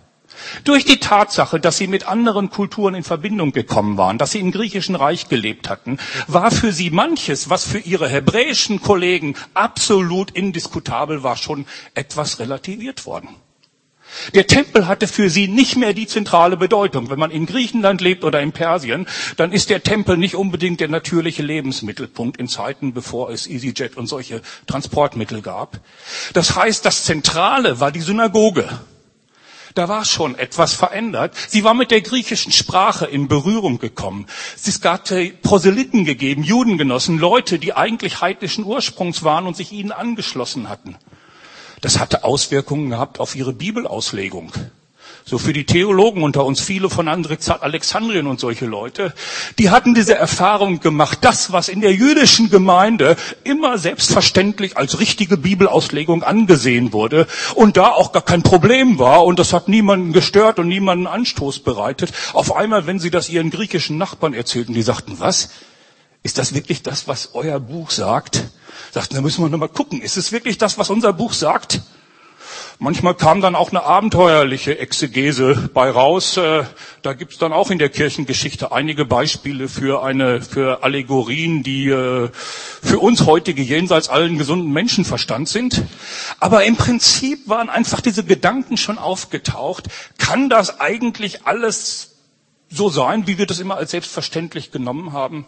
Durch die Tatsache, dass sie mit anderen Kulturen in Verbindung gekommen waren, dass sie im griechischen Reich gelebt hatten, war für sie manches, was für ihre hebräischen Kollegen absolut indiskutabel war, schon etwas relativiert worden. Der Tempel hatte für sie nicht mehr die zentrale Bedeutung. Wenn man in Griechenland lebt oder in Persien, dann ist der Tempel nicht unbedingt der natürliche Lebensmittelpunkt in Zeiten, bevor es EasyJet und solche Transportmittel gab. Das heißt, das Zentrale war die Synagoge. Da war schon etwas verändert. Sie war mit der griechischen Sprache in Berührung gekommen. Es gab Proselyten gegeben, Judengenossen, Leute, die eigentlich heidnischen Ursprungs waren und sich ihnen angeschlossen hatten. Das hatte Auswirkungen gehabt auf ihre Bibelauslegung. So für die Theologen unter uns, viele von Alexandrien und solche Leute, die hatten diese Erfahrung gemacht, das, was in der jüdischen Gemeinde immer selbstverständlich als richtige Bibelauslegung angesehen wurde und da auch gar kein Problem war und das hat niemanden gestört und niemanden Anstoß bereitet. Auf einmal, wenn sie das ihren griechischen Nachbarn erzählten, die sagten, was? Ist das wirklich das, was euer Buch sagt? Sagten, da müssen wir nochmal gucken. Ist es wirklich das, was unser Buch sagt? Manchmal kam dann auch eine abenteuerliche Exegese bei raus. Äh, da gibt's dann auch in der Kirchengeschichte einige Beispiele für eine für Allegorien, die äh, für uns heutige jenseits allen gesunden Menschenverstand sind. Aber im Prinzip waren einfach diese Gedanken schon aufgetaucht. Kann das eigentlich alles so sein, wie wir das immer als selbstverständlich genommen haben?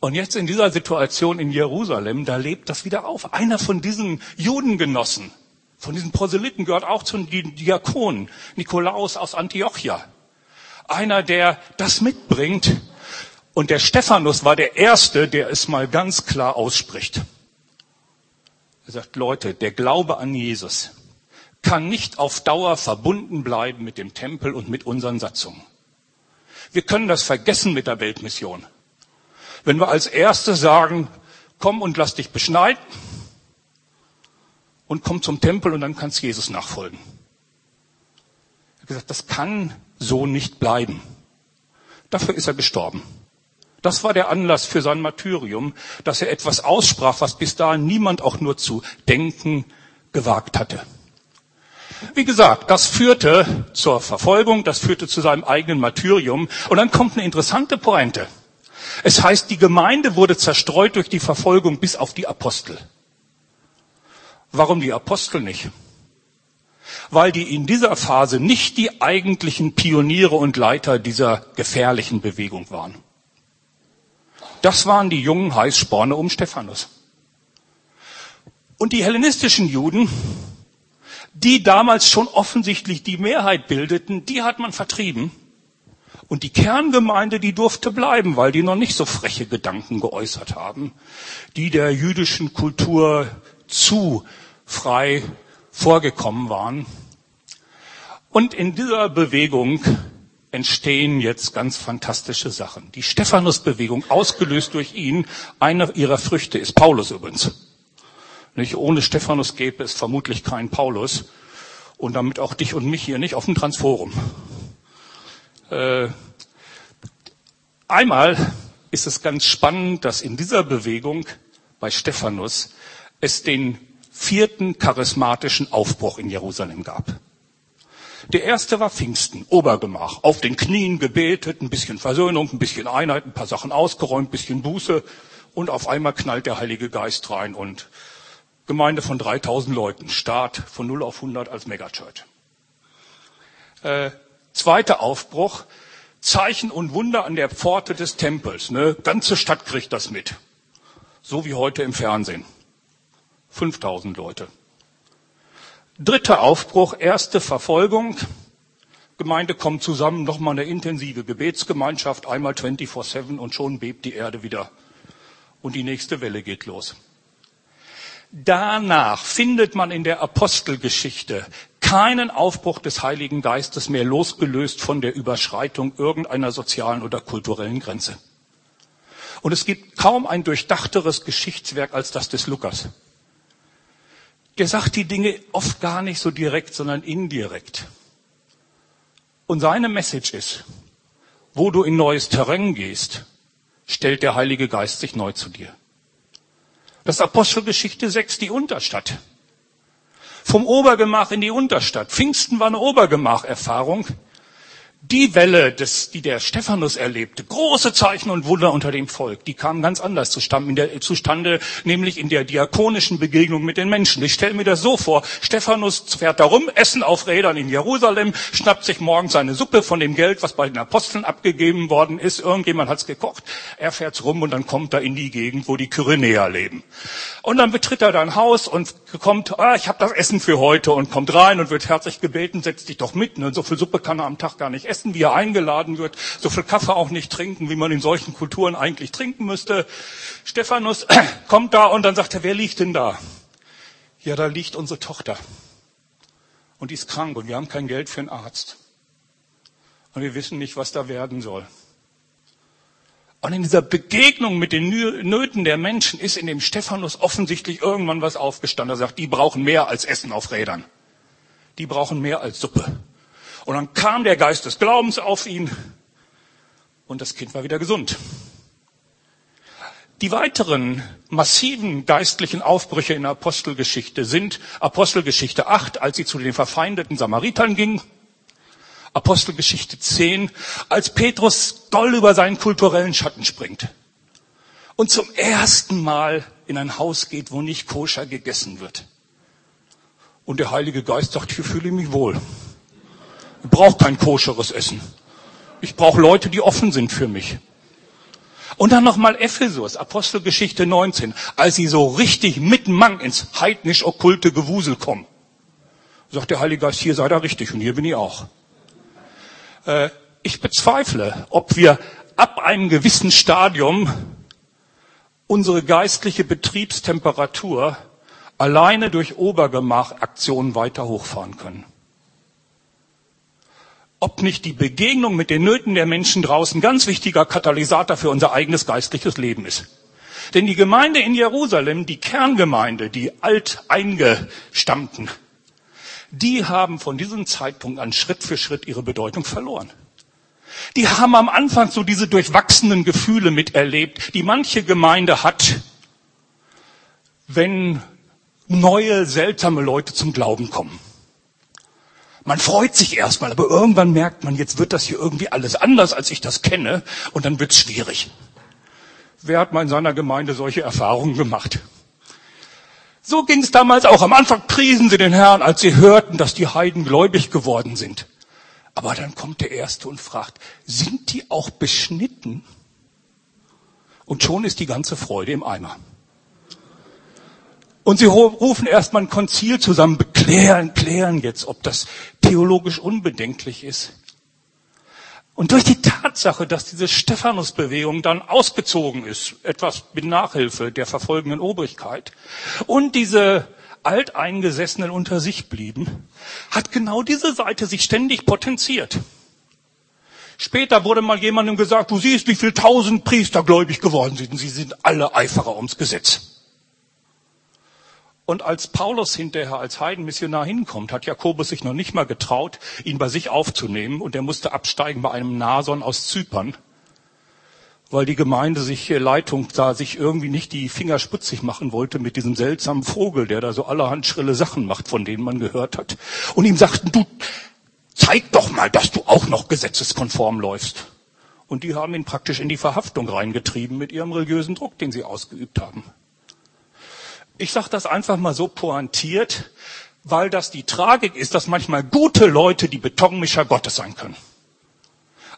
Und jetzt in dieser Situation in Jerusalem, da lebt das wieder auf. Einer von diesen Judengenossen, von diesen Proselyten gehört auch zu den Diakonen, Nikolaus aus Antiochia. Einer, der das mitbringt. Und der Stephanus war der Erste, der es mal ganz klar ausspricht. Er sagt, Leute, der Glaube an Jesus kann nicht auf Dauer verbunden bleiben mit dem Tempel und mit unseren Satzungen. Wir können das vergessen mit der Weltmission. Wenn wir als Erste sagen, komm und lass dich beschneiden und komm zum Tempel und dann kannst Jesus nachfolgen. Er hat gesagt, das kann so nicht bleiben. Dafür ist er gestorben. Das war der Anlass für sein Martyrium, dass er etwas aussprach, was bis dahin niemand auch nur zu denken gewagt hatte. Wie gesagt, das führte zur Verfolgung, das führte zu seinem eigenen Martyrium. Und dann kommt eine interessante Pointe. Es heißt, die Gemeinde wurde zerstreut durch die Verfolgung bis auf die Apostel. Warum die Apostel nicht? Weil die in dieser Phase nicht die eigentlichen Pioniere und Leiter dieser gefährlichen Bewegung waren. Das waren die jungen Heißsporne um Stephanus. Und die hellenistischen Juden, die damals schon offensichtlich die Mehrheit bildeten, die hat man vertrieben und die Kerngemeinde, die durfte bleiben, weil die noch nicht so freche Gedanken geäußert haben, die der jüdischen Kultur zu frei vorgekommen waren. Und in dieser Bewegung entstehen jetzt ganz fantastische Sachen. Die Stephanus-Bewegung, ausgelöst durch ihn, eine ihrer Früchte ist Paulus übrigens. Nicht ohne Stephanus gäbe es vermutlich keinen Paulus und damit auch dich und mich hier nicht auf dem Transforum. Äh, einmal ist es ganz spannend, dass in dieser Bewegung bei Stephanus es den vierten charismatischen Aufbruch in Jerusalem gab. Der erste war Pfingsten, Obergemach, auf den Knien gebetet, ein bisschen Versöhnung, ein bisschen Einheit, ein paar Sachen ausgeräumt, ein bisschen Buße und auf einmal knallt der Heilige Geist rein und Gemeinde von 3000 Leuten, Start von 0 auf 100 als Megachurch. Äh, Zweiter Aufbruch, Zeichen und Wunder an der Pforte des Tempels. Ne? Ganze Stadt kriegt das mit. So wie heute im Fernsehen. 5000 Leute. Dritter Aufbruch, erste Verfolgung. Gemeinde kommt zusammen, nochmal eine intensive Gebetsgemeinschaft, einmal 24-7 und schon bebt die Erde wieder. Und die nächste Welle geht los. Danach findet man in der Apostelgeschichte keinen Aufbruch des Heiligen Geistes mehr losgelöst von der Überschreitung irgendeiner sozialen oder kulturellen Grenze. Und es gibt kaum ein durchdachteres Geschichtswerk als das des Lukas. Der sagt die Dinge oft gar nicht so direkt, sondern indirekt. Und seine Message ist, wo du in neues Terrain gehst, stellt der Heilige Geist sich neu zu dir. Das Apostelgeschichte 6, die Unterstadt. Vom Obergemach in die Unterstadt. Pfingsten war eine Obergemacherfahrung. Die Welle, des, die der Stephanus erlebte, große Zeichen und Wunder unter dem Volk, die kamen ganz anders zustande, nämlich in der diakonischen Begegnung mit den Menschen. Ich stelle mir das so vor, Stephanus fährt da rum, Essen auf Rädern in Jerusalem, schnappt sich morgens seine Suppe von dem Geld, was bei den Aposteln abgegeben worden ist, irgendjemand hat's gekocht, er fährt's rum und dann kommt er in die Gegend, wo die Kyrenäer leben. Und dann betritt er dein Haus und kommt, ah, ich habe das Essen für heute und kommt rein und wird herzlich gebeten, setz dich doch mit, ne? so viel Suppe kann er am Tag gar nicht essen essen, wie er eingeladen wird, so viel Kaffee auch nicht trinken, wie man in solchen Kulturen eigentlich trinken müsste. Stephanus kommt da und dann sagt er, wer liegt denn da? Ja, da liegt unsere Tochter. Und die ist krank und wir haben kein Geld für einen Arzt. Und wir wissen nicht, was da werden soll. Und in dieser Begegnung mit den Nöten der Menschen ist in dem Stephanus offensichtlich irgendwann was aufgestanden. Er sagt, die brauchen mehr als Essen auf Rädern. Die brauchen mehr als Suppe. Und dann kam der Geist des Glaubens auf ihn und das Kind war wieder gesund. Die weiteren massiven geistlichen Aufbrüche in der Apostelgeschichte sind Apostelgeschichte 8, als sie zu den verfeindeten Samaritern ging, Apostelgeschichte 10, als Petrus doll über seinen kulturellen Schatten springt und zum ersten Mal in ein Haus geht, wo nicht koscher gegessen wird. Und der Heilige Geist sagt, hier fühle ich mich wohl. Ich brauche kein koscheres Essen. Ich brauche Leute, die offen sind für mich. Und dann nochmal Ephesus, Apostelgeschichte 19, als sie so richtig mit Mang ins heidnisch-okkulte Gewusel kommen. Sagt der Heilige Geist, hier sei da richtig und hier bin ich auch. Äh, ich bezweifle, ob wir ab einem gewissen Stadium unsere geistliche Betriebstemperatur alleine durch Obergemachaktionen weiter hochfahren können ob nicht die Begegnung mit den Nöten der Menschen draußen ganz wichtiger Katalysator für unser eigenes geistliches Leben ist. Denn die Gemeinde in Jerusalem, die Kerngemeinde, die Alteingestammten, die haben von diesem Zeitpunkt an Schritt für Schritt ihre Bedeutung verloren. Die haben am Anfang so diese durchwachsenen Gefühle miterlebt, die manche Gemeinde hat, wenn neue, seltsame Leute zum Glauben kommen. Man freut sich erstmal, aber irgendwann merkt man, jetzt wird das hier irgendwie alles anders, als ich das kenne, und dann wird's schwierig. Wer hat mal in seiner Gemeinde solche Erfahrungen gemacht? So ging es damals auch. Am Anfang priesen sie den Herrn, als sie hörten, dass die Heiden gläubig geworden sind. Aber dann kommt der Erste und fragt, sind die auch beschnitten? Und schon ist die ganze Freude im Eimer. Und sie rufen erstmal ein Konzil zusammen, beklären, klären jetzt, ob das theologisch unbedenklich ist. Und durch die Tatsache, dass diese Stephanusbewegung dann ausgezogen ist, etwas mit Nachhilfe der verfolgenden Obrigkeit, und diese Alteingesessenen unter sich blieben, hat genau diese Seite sich ständig potenziert. Später wurde mal jemandem gesagt, du siehst, wie viel tausend Priester gläubig geworden sind. Sie sind alle Eiferer ums Gesetz. Und als Paulus hinterher als Heidenmissionar hinkommt, hat Jakobus sich noch nicht mal getraut, ihn bei sich aufzunehmen und er musste absteigen bei einem Nason aus Zypern, weil die Gemeinde sich, äh, Leitung da sich irgendwie nicht die Finger sputzig machen wollte mit diesem seltsamen Vogel, der da so allerhand schrille Sachen macht, von denen man gehört hat. Und ihm sagten, du, zeig doch mal, dass du auch noch gesetzeskonform läufst. Und die haben ihn praktisch in die Verhaftung reingetrieben mit ihrem religiösen Druck, den sie ausgeübt haben. Ich sage das einfach mal so pointiert, weil das die Tragik ist, dass manchmal gute Leute die Betonmischer Gottes sein können.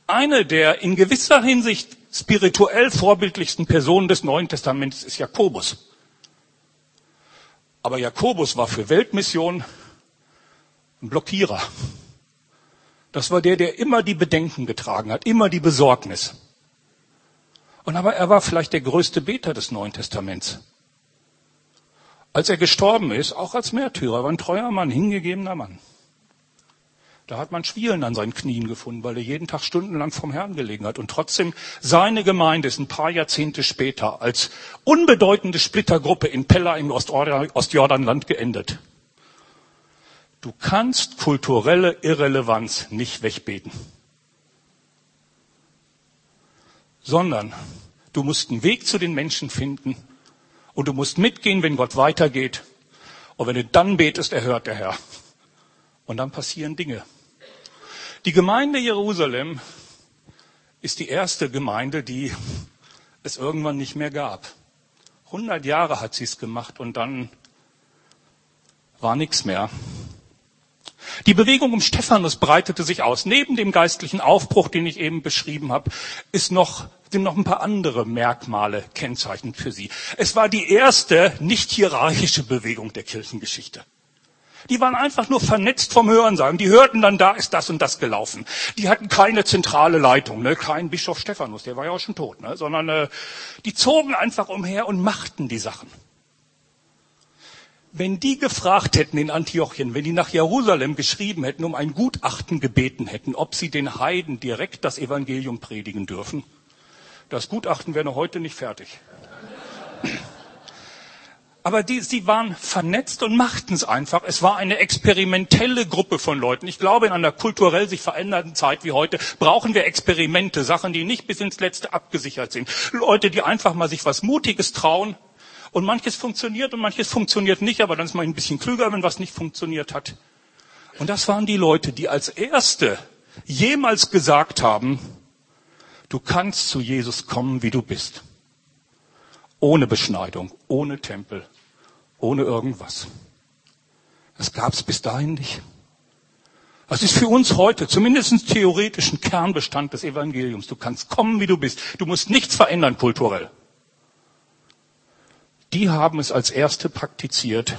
Eine der in gewisser Hinsicht spirituell vorbildlichsten Personen des Neuen Testaments ist Jakobus. Aber Jakobus war für Weltmission ein Blockierer. Das war der, der immer die Bedenken getragen hat, immer die Besorgnis. Und aber er war vielleicht der größte Beter des Neuen Testaments. Als er gestorben ist, auch als Märtyrer, war ein treuer Mann, hingegebener Mann. Da hat man Schwielen an seinen Knien gefunden, weil er jeden Tag stundenlang vom Herrn gelegen hat. Und trotzdem, seine Gemeinde ist ein paar Jahrzehnte später als unbedeutende Splittergruppe in Pella im Ostjordanland geendet. Du kannst kulturelle Irrelevanz nicht wegbeten. Sondern du musst einen Weg zu den Menschen finden, und du musst mitgehen, wenn Gott weitergeht. Und wenn du dann betest, erhört der Herr. Und dann passieren Dinge. Die Gemeinde Jerusalem ist die erste Gemeinde, die es irgendwann nicht mehr gab. 100 Jahre hat sie es gemacht und dann war nichts mehr. Die Bewegung um Stephanus breitete sich aus. Neben dem geistlichen Aufbruch, den ich eben beschrieben habe, ist noch, sind noch ein paar andere Merkmale kennzeichnend für sie. Es war die erste nicht hierarchische Bewegung der Kirchengeschichte. Die waren einfach nur vernetzt vom Hörensagen. Die hörten dann, da ist das und das gelaufen. Die hatten keine zentrale Leitung, ne? kein Bischof Stephanus, der war ja auch schon tot, ne? sondern äh, die zogen einfach umher und machten die Sachen. Wenn die gefragt hätten in Antiochien, wenn die nach Jerusalem geschrieben hätten, um ein Gutachten gebeten hätten, ob sie den Heiden direkt das Evangelium predigen dürfen, das Gutachten wäre noch heute nicht fertig. Aber die, sie waren vernetzt und machten es einfach. Es war eine experimentelle Gruppe von Leuten. Ich glaube, in einer kulturell sich veränderten Zeit wie heute brauchen wir Experimente, Sachen, die nicht bis ins Letzte abgesichert sind. Leute, die einfach mal sich was Mutiges trauen. Und manches funktioniert und manches funktioniert nicht, aber dann ist man ein bisschen klüger, wenn was nicht funktioniert hat. Und das waren die Leute, die als Erste jemals gesagt haben, du kannst zu Jesus kommen, wie du bist. Ohne Beschneidung, ohne Tempel, ohne irgendwas. Das gab es bis dahin nicht. Das ist für uns heute zumindest theoretisch ein Kernbestand des Evangeliums. Du kannst kommen, wie du bist. Du musst nichts verändern kulturell. Die haben es als erste praktiziert.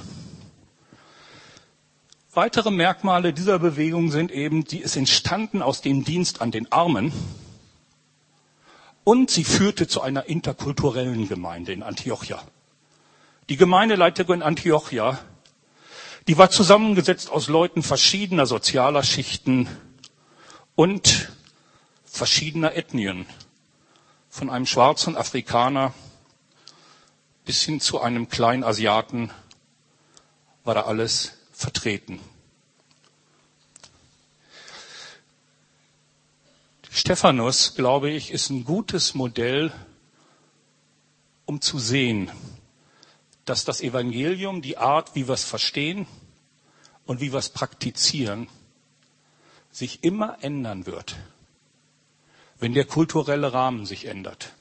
Weitere Merkmale dieser Bewegung sind eben, die ist entstanden aus dem Dienst an den Armen und sie führte zu einer interkulturellen Gemeinde in Antiochia. Die Gemeindeleiterin in Antiochia, die war zusammengesetzt aus Leuten verschiedener sozialer Schichten und verschiedener Ethnien. Von einem schwarzen Afrikaner bis hin zu einem kleinen Asiaten war da alles vertreten. Stephanus, glaube ich, ist ein gutes Modell, um zu sehen, dass das Evangelium, die Art, wie wir es verstehen und wie wir es praktizieren, sich immer ändern wird, wenn der kulturelle Rahmen sich ändert.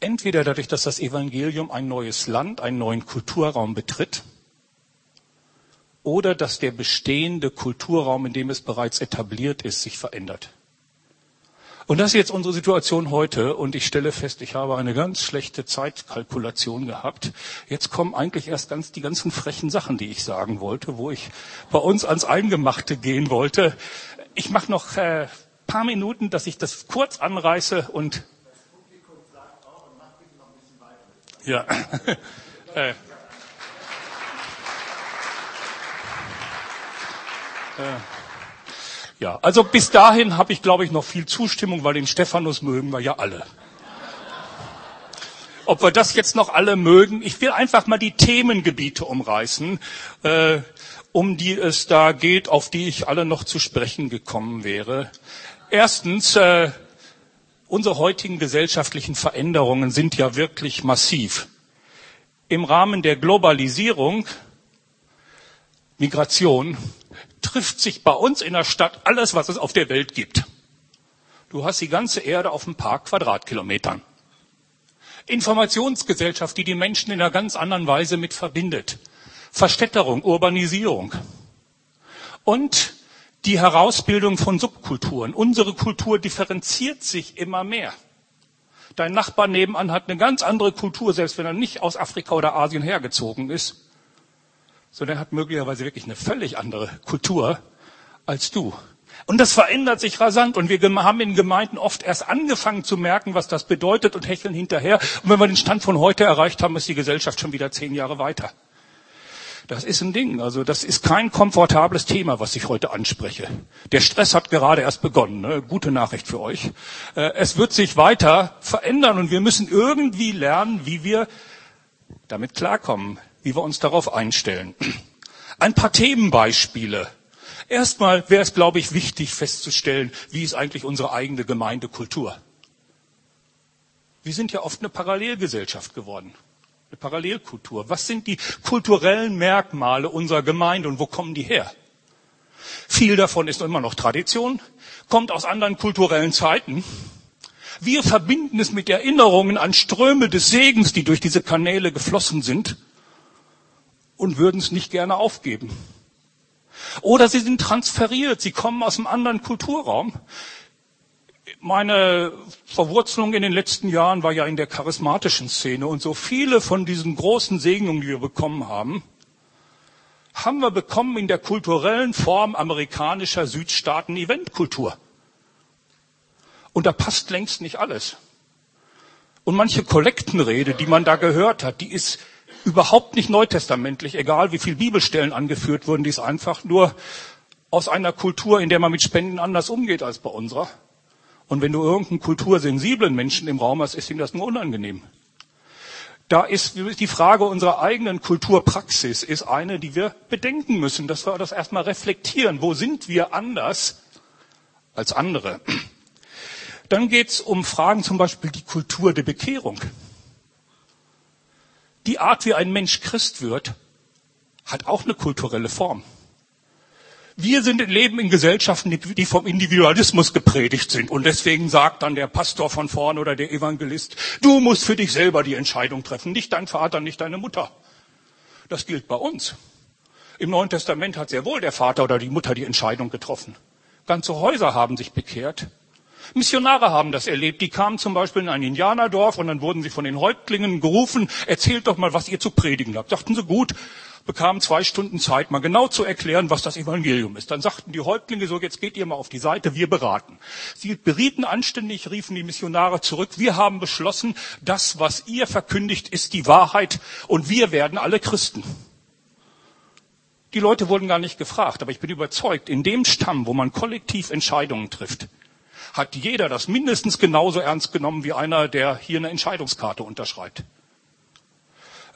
Entweder dadurch, dass das Evangelium ein neues Land, einen neuen Kulturraum betritt, oder dass der bestehende Kulturraum, in dem es bereits etabliert ist, sich verändert. Und das ist jetzt unsere Situation heute und ich stelle fest, ich habe eine ganz schlechte Zeitkalkulation gehabt. Jetzt kommen eigentlich erst ganz die ganzen frechen Sachen, die ich sagen wollte, wo ich bei uns ans Eingemachte gehen wollte. Ich mache noch äh, paar Minuten, dass ich das kurz anreiße und ja. äh. Ja, also bis dahin habe ich, glaube ich, noch viel Zustimmung, weil den Stephanus mögen wir ja alle. Ob wir das jetzt noch alle mögen, ich will einfach mal die Themengebiete umreißen, äh, um die es da geht, auf die ich alle noch zu sprechen gekommen wäre. Erstens, äh, unsere heutigen gesellschaftlichen Veränderungen sind ja wirklich massiv. Im Rahmen der Globalisierung, Migration, trifft sich bei uns in der Stadt alles, was es auf der Welt gibt. Du hast die ganze Erde auf ein paar Quadratkilometern. Informationsgesellschaft, die die Menschen in einer ganz anderen Weise mit verbindet. Verstädterung, Urbanisierung. Und die Herausbildung von Subkulturen. Unsere Kultur differenziert sich immer mehr. Dein Nachbar nebenan hat eine ganz andere Kultur, selbst wenn er nicht aus Afrika oder Asien hergezogen ist sondern er hat möglicherweise wirklich eine völlig andere Kultur als du. Und das verändert sich rasant. Und wir haben in Gemeinden oft erst angefangen zu merken, was das bedeutet und hecheln hinterher. Und wenn wir den Stand von heute erreicht haben, ist die Gesellschaft schon wieder zehn Jahre weiter. Das ist ein Ding. Also das ist kein komfortables Thema, was ich heute anspreche. Der Stress hat gerade erst begonnen. Ne? Gute Nachricht für euch. Äh, es wird sich weiter verändern und wir müssen irgendwie lernen, wie wir damit klarkommen wie wir uns darauf einstellen. Ein paar Themenbeispiele. Erstmal wäre es, glaube ich, wichtig festzustellen, wie ist eigentlich unsere eigene Gemeindekultur. Wir sind ja oft eine Parallelgesellschaft geworden, eine Parallelkultur. Was sind die kulturellen Merkmale unserer Gemeinde und wo kommen die her? Viel davon ist immer noch Tradition, kommt aus anderen kulturellen Zeiten. Wir verbinden es mit Erinnerungen an Ströme des Segens, die durch diese Kanäle geflossen sind und würden es nicht gerne aufgeben. Oder sie sind transferiert, sie kommen aus einem anderen Kulturraum. Meine Verwurzelung in den letzten Jahren war ja in der charismatischen Szene und so viele von diesen großen Segnungen, die wir bekommen haben, haben wir bekommen in der kulturellen Form amerikanischer Südstaaten Eventkultur. Und da passt längst nicht alles. Und manche Kollektenrede, die man da gehört hat, die ist überhaupt nicht neutestamentlich, egal wie viele Bibelstellen angeführt wurden, die ist einfach nur aus einer Kultur, in der man mit Spenden anders umgeht als bei unserer. Und wenn du irgendeinen kultursensiblen Menschen im Raum hast, ist ihm das nur unangenehm. Da ist die Frage unserer eigenen Kulturpraxis ist eine, die wir bedenken müssen, dass wir das erstmal reflektieren. Wo sind wir anders als andere? Dann geht es um Fragen zum Beispiel die Kultur der Bekehrung. Die Art, wie ein Mensch Christ wird, hat auch eine kulturelle Form. Wir sind leben in Gesellschaften, die vom Individualismus gepredigt sind. Und deswegen sagt dann der Pastor von vorn oder der Evangelist, du musst für dich selber die Entscheidung treffen, nicht dein Vater, nicht deine Mutter. Das gilt bei uns. Im Neuen Testament hat sehr wohl der Vater oder die Mutter die Entscheidung getroffen. Ganze Häuser haben sich bekehrt. Missionare haben das erlebt. Die kamen zum Beispiel in ein Indianerdorf und dann wurden sie von den Häuptlingen gerufen, erzählt doch mal, was ihr zu predigen habt. Sagten sie, gut, bekamen zwei Stunden Zeit, mal genau zu erklären, was das Evangelium ist. Dann sagten die Häuptlinge so, jetzt geht ihr mal auf die Seite, wir beraten. Sie berieten anständig, riefen die Missionare zurück. Wir haben beschlossen, das, was ihr verkündigt, ist die Wahrheit und wir werden alle Christen. Die Leute wurden gar nicht gefragt, aber ich bin überzeugt, in dem Stamm, wo man kollektiv Entscheidungen trifft, hat jeder das mindestens genauso ernst genommen wie einer, der hier eine Entscheidungskarte unterschreibt.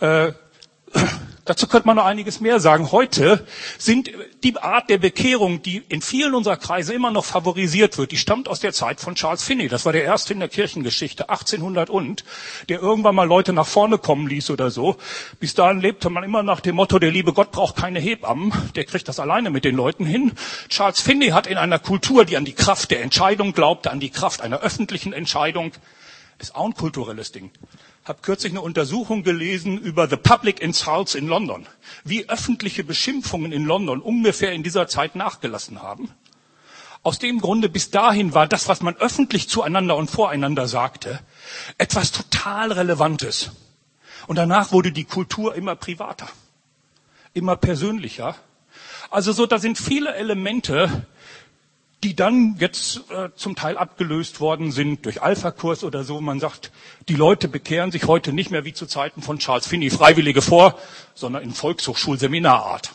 Äh, Dazu könnte man noch einiges mehr sagen. Heute sind die Art der Bekehrung, die in vielen unserer Kreise immer noch favorisiert wird, die stammt aus der Zeit von Charles Finney. Das war der erste in der Kirchengeschichte, 1800 und, der irgendwann mal Leute nach vorne kommen ließ oder so. Bis dahin lebte man immer nach dem Motto, der liebe Gott braucht keine Hebammen, der kriegt das alleine mit den Leuten hin. Charles Finney hat in einer Kultur, die an die Kraft der Entscheidung glaubte, an die Kraft einer öffentlichen Entscheidung, ist auch ein kulturelles Ding habe kürzlich eine Untersuchung gelesen über the public insults in London, wie öffentliche Beschimpfungen in London ungefähr in dieser Zeit nachgelassen haben. Aus dem Grunde bis dahin war das, was man öffentlich zueinander und voreinander sagte, etwas total Relevantes. Und danach wurde die Kultur immer privater, immer persönlicher. Also so, da sind viele Elemente, die dann jetzt äh, zum Teil abgelöst worden sind durch Alpha-Kurs oder so. Man sagt, die Leute bekehren sich heute nicht mehr wie zu Zeiten von Charles Finney Freiwillige vor, sondern in Volkshochschulseminarart.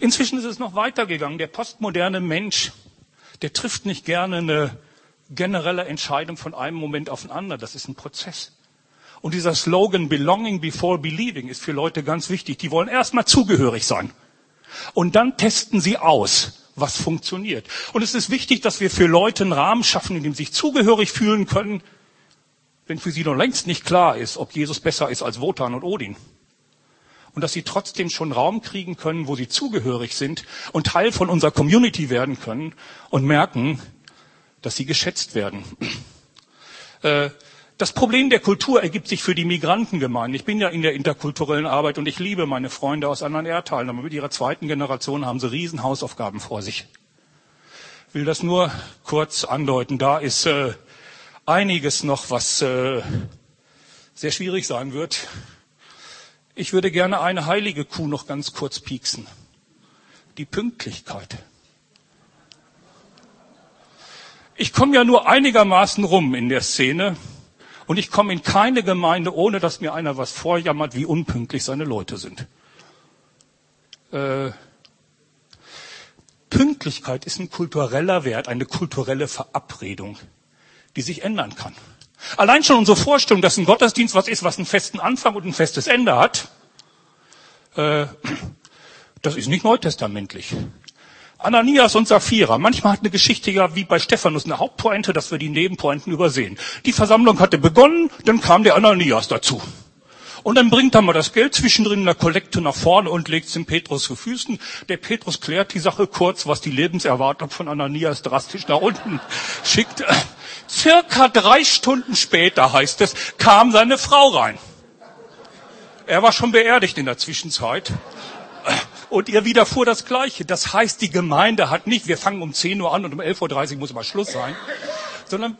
Inzwischen ist es noch weitergegangen. Der postmoderne Mensch, der trifft nicht gerne eine generelle Entscheidung von einem Moment auf den anderen. Das ist ein Prozess. Und dieser Slogan Belonging before believing ist für Leute ganz wichtig. Die wollen erstmal zugehörig sein. Und dann testen sie aus was funktioniert. Und es ist wichtig, dass wir für Leute einen Rahmen schaffen, in dem sie sich zugehörig fühlen können, wenn für sie noch längst nicht klar ist, ob Jesus besser ist als Wotan und Odin. Und dass sie trotzdem schon Raum kriegen können, wo sie zugehörig sind und Teil von unserer Community werden können und merken, dass sie geschätzt werden. Äh, das Problem der Kultur ergibt sich für die Migrantengemeinden. Ich bin ja in der interkulturellen Arbeit und ich liebe meine Freunde aus anderen Erdteilen, aber mit ihrer zweiten Generation haben sie riesen Hausaufgaben vor sich. Ich will das nur kurz andeuten. Da ist äh, einiges noch, was äh, sehr schwierig sein wird. Ich würde gerne eine heilige Kuh noch ganz kurz pieksen. Die Pünktlichkeit. Ich komme ja nur einigermaßen rum in der Szene. Und ich komme in keine Gemeinde, ohne dass mir einer was vorjammert, wie unpünktlich seine Leute sind. Äh, Pünktlichkeit ist ein kultureller Wert, eine kulturelle Verabredung, die sich ändern kann. Allein schon unsere Vorstellung, dass ein Gottesdienst was ist, was einen festen Anfang und ein festes Ende hat, äh, das ist nicht neutestamentlich. Ananias und Sapphira. Manchmal hat eine Geschichte ja wie bei Stephanus eine Hauptpointe, dass wir die Nebenpointen übersehen. Die Versammlung hatte begonnen, dann kam der Ananias dazu. Und dann bringt er mal das Geld zwischendrin in der Kollekte nach vorne und legt es dem Petrus zu Füßen. Der Petrus klärt die Sache kurz, was die Lebenserwartung von Ananias drastisch nach unten schickt. Circa drei Stunden später, heißt es, kam seine Frau rein. Er war schon beerdigt in der Zwischenzeit. Und ihr widerfuhr das Gleiche. Das heißt, die Gemeinde hat nicht, wir fangen um 10 Uhr an und um 11.30 Uhr muss mal Schluss sein, sondern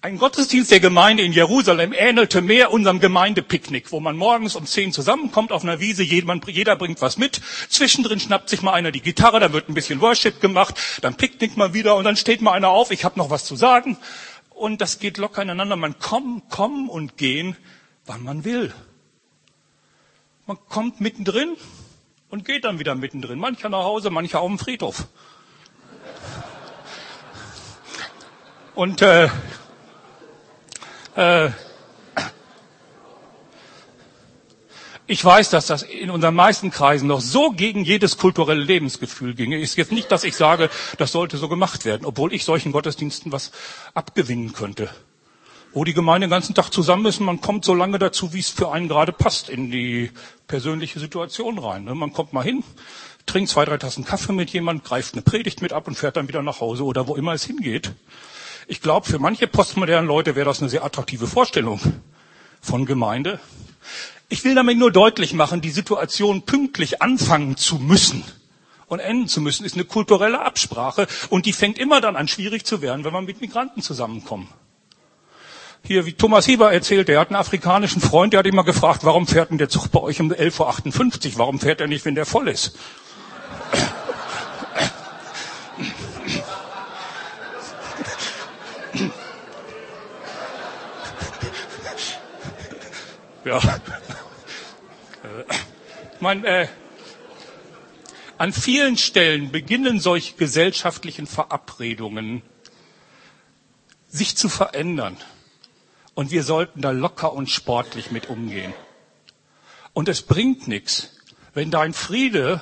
ein Gottesdienst der Gemeinde in Jerusalem ähnelte mehr unserem Gemeindepicknick, wo man morgens um 10 zusammenkommt auf einer Wiese, jeder bringt was mit, zwischendrin schnappt sich mal einer die Gitarre, dann wird ein bisschen Worship gemacht, dann picknickt man wieder und dann steht mal einer auf, ich habe noch was zu sagen. Und das geht locker ineinander. Man kommt, kommen und gehen, wann man will. Man kommt mittendrin und geht dann wieder mittendrin. Mancher nach Hause, mancher auf dem Friedhof. Und äh, äh, ich weiß, dass das in unseren meisten Kreisen noch so gegen jedes kulturelle Lebensgefühl ginge. Ist jetzt nicht, dass ich sage, das sollte so gemacht werden, obwohl ich solchen Gottesdiensten was abgewinnen könnte. Wo die Gemeinde den ganzen Tag zusammen ist und man kommt so lange dazu, wie es für einen gerade passt, in die persönliche Situation rein. Ne? Man kommt mal hin, trinkt zwei, drei Tassen Kaffee mit jemand, greift eine Predigt mit ab und fährt dann wieder nach Hause oder wo immer es hingeht. Ich glaube, für manche postmodernen Leute wäre das eine sehr attraktive Vorstellung von Gemeinde. Ich will damit nur deutlich machen, die Situation pünktlich anfangen zu müssen und enden zu müssen, ist eine kulturelle Absprache und die fängt immer dann an schwierig zu werden, wenn man mit Migranten zusammenkommt. Hier, wie Thomas Hieber erzählt, der hat einen afrikanischen Freund, der hat immer gefragt, warum fährt denn der Zug bei euch um 11.58 Uhr? Warum fährt er nicht, wenn der voll ist? Ja. Ich meine, äh, an vielen Stellen beginnen solche gesellschaftlichen Verabredungen sich zu verändern. Und wir sollten da locker und sportlich mit umgehen. Und es bringt nichts, wenn dein Friede,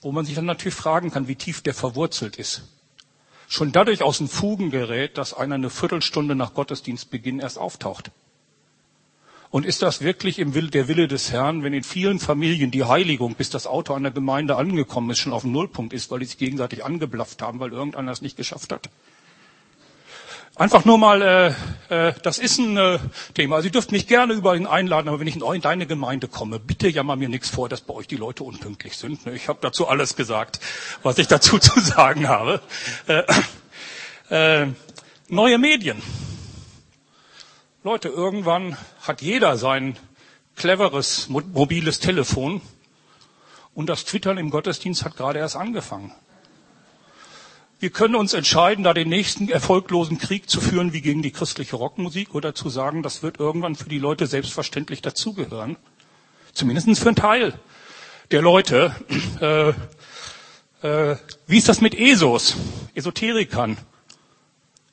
wo man sich dann natürlich fragen kann, wie tief der verwurzelt ist, schon dadurch aus den Fugen gerät, dass einer eine Viertelstunde nach Gottesdienstbeginn erst auftaucht. Und ist das wirklich im Will, der Wille des Herrn, wenn in vielen Familien die Heiligung, bis das Auto an der Gemeinde angekommen ist, schon auf dem Nullpunkt ist, weil die sich gegenseitig angeblafft haben, weil irgendeiner es nicht geschafft hat? Einfach nur mal, äh, äh, das ist ein äh, Thema. Sie dürft mich gerne überall einladen, aber wenn ich in deine Gemeinde komme, bitte jammer mir nichts vor, dass bei euch die Leute unpünktlich sind. Ne? Ich habe dazu alles gesagt, was ich dazu zu sagen habe. Äh, äh, neue Medien. Leute, irgendwann hat jeder sein cleveres mobiles Telefon und das Twittern im Gottesdienst hat gerade erst angefangen. Wir können uns entscheiden, da den nächsten erfolglosen Krieg zu führen wie gegen die christliche Rockmusik oder zu sagen, das wird irgendwann für die Leute selbstverständlich dazugehören. Zumindest für einen Teil der Leute. Äh, äh, wie ist das mit ESOs, Esoterikern?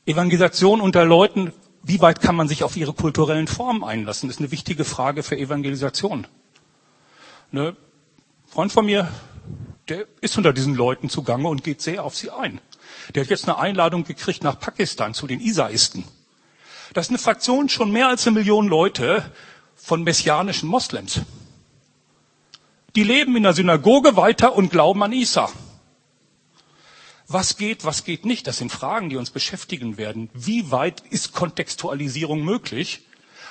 Evangelisation unter Leuten, wie weit kann man sich auf ihre kulturellen Formen einlassen? Das ist eine wichtige Frage für Evangelisation. Ne? Freund von mir, der ist unter diesen Leuten zugange und geht sehr auf sie ein. Der hat jetzt eine Einladung gekriegt nach Pakistan zu den Isaisten. Das ist eine Fraktion schon mehr als eine Million Leute von messianischen Moslems. Die leben in der Synagoge weiter und glauben an Isa. Was geht, was geht nicht? Das sind Fragen, die uns beschäftigen werden. Wie weit ist Kontextualisierung möglich?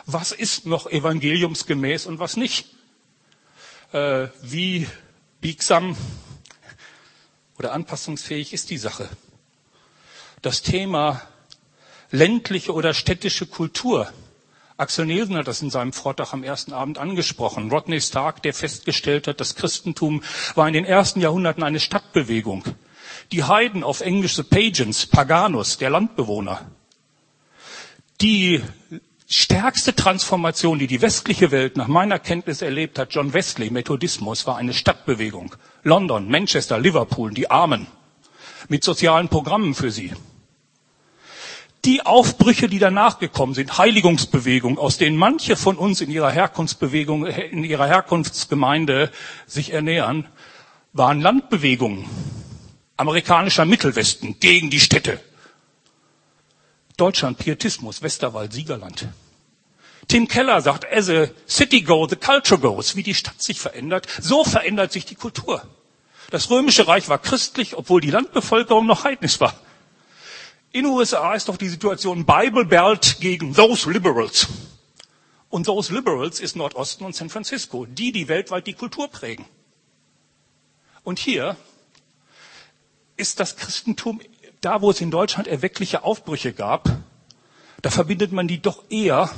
Was ist noch evangeliumsgemäß und was nicht? Äh, wie biegsam oder anpassungsfähig ist die Sache? Das Thema ländliche oder städtische Kultur. Axel Nielsen hat das in seinem Vortrag am ersten Abend angesprochen. Rodney Stark, der festgestellt hat, das Christentum war in den ersten Jahrhunderten eine Stadtbewegung. Die Heiden auf Englisch the Pagans, Paganus, der Landbewohner. Die stärkste Transformation, die die westliche Welt nach meiner Kenntnis erlebt hat, John Wesley, Methodismus, war eine Stadtbewegung. London, Manchester, Liverpool, die Armen. Mit sozialen Programmen für sie. Die Aufbrüche, die danach gekommen sind, Heiligungsbewegung, aus denen manche von uns in ihrer Herkunftsbewegung, in ihrer Herkunftsgemeinde sich ernähren, waren Landbewegungen amerikanischer Mittelwesten gegen die Städte. Deutschland, Pietismus, Westerwald, Siegerland. Tim Keller sagt, as a city goes, the culture goes. Wie die Stadt sich verändert, so verändert sich die Kultur. Das römische Reich war christlich, obwohl die Landbevölkerung noch heidnisch war. In den USA ist doch die Situation Bible Belt gegen those liberals. Und those liberals ist Nordosten und San Francisco, die, die weltweit die Kultur prägen. Und hier ist das Christentum, da wo es in Deutschland erweckliche Aufbrüche gab, da verbindet man die doch eher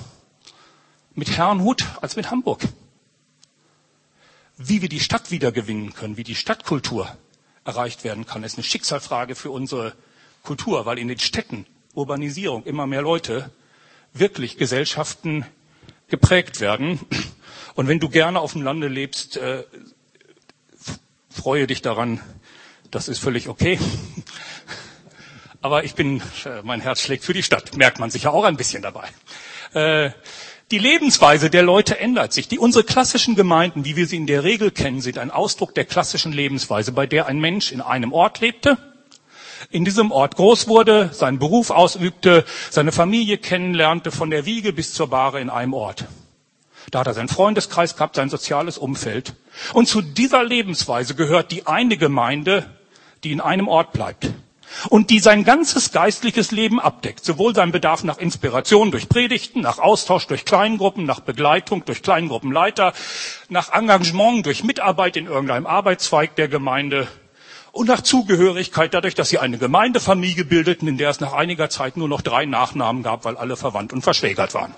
mit Herrnhut als mit Hamburg. Wie wir die Stadt wiedergewinnen können, wie die Stadtkultur erreicht werden kann, ist eine Schicksalsfrage für unsere Kultur, weil in den Städten Urbanisierung immer mehr Leute wirklich Gesellschaften geprägt werden. Und wenn du gerne auf dem Lande lebst, äh, freue dich daran. Das ist völlig okay. Aber ich bin, äh, mein Herz schlägt für die Stadt. Merkt man sich ja auch ein bisschen dabei. Äh, die Lebensweise der Leute ändert sich. Die, unsere klassischen Gemeinden, wie wir sie in der Regel kennen, sind ein Ausdruck der klassischen Lebensweise, bei der ein Mensch in einem Ort lebte, in diesem Ort groß wurde, seinen Beruf ausübte, seine Familie kennenlernte, von der Wiege bis zur Bahre in einem Ort. Da hat er seinen Freundeskreis gehabt, sein soziales Umfeld. Und zu dieser Lebensweise gehört die eine Gemeinde, die in einem Ort bleibt. Und die sein ganzes geistliches Leben abdeckt. Sowohl sein Bedarf nach Inspiration durch Predigten, nach Austausch durch Kleingruppen, nach Begleitung durch Kleingruppenleiter, nach Engagement durch Mitarbeit in irgendeinem Arbeitszweig der Gemeinde und nach Zugehörigkeit dadurch, dass sie eine Gemeindefamilie bildeten, in der es nach einiger Zeit nur noch drei Nachnamen gab, weil alle verwandt und verschwägert waren.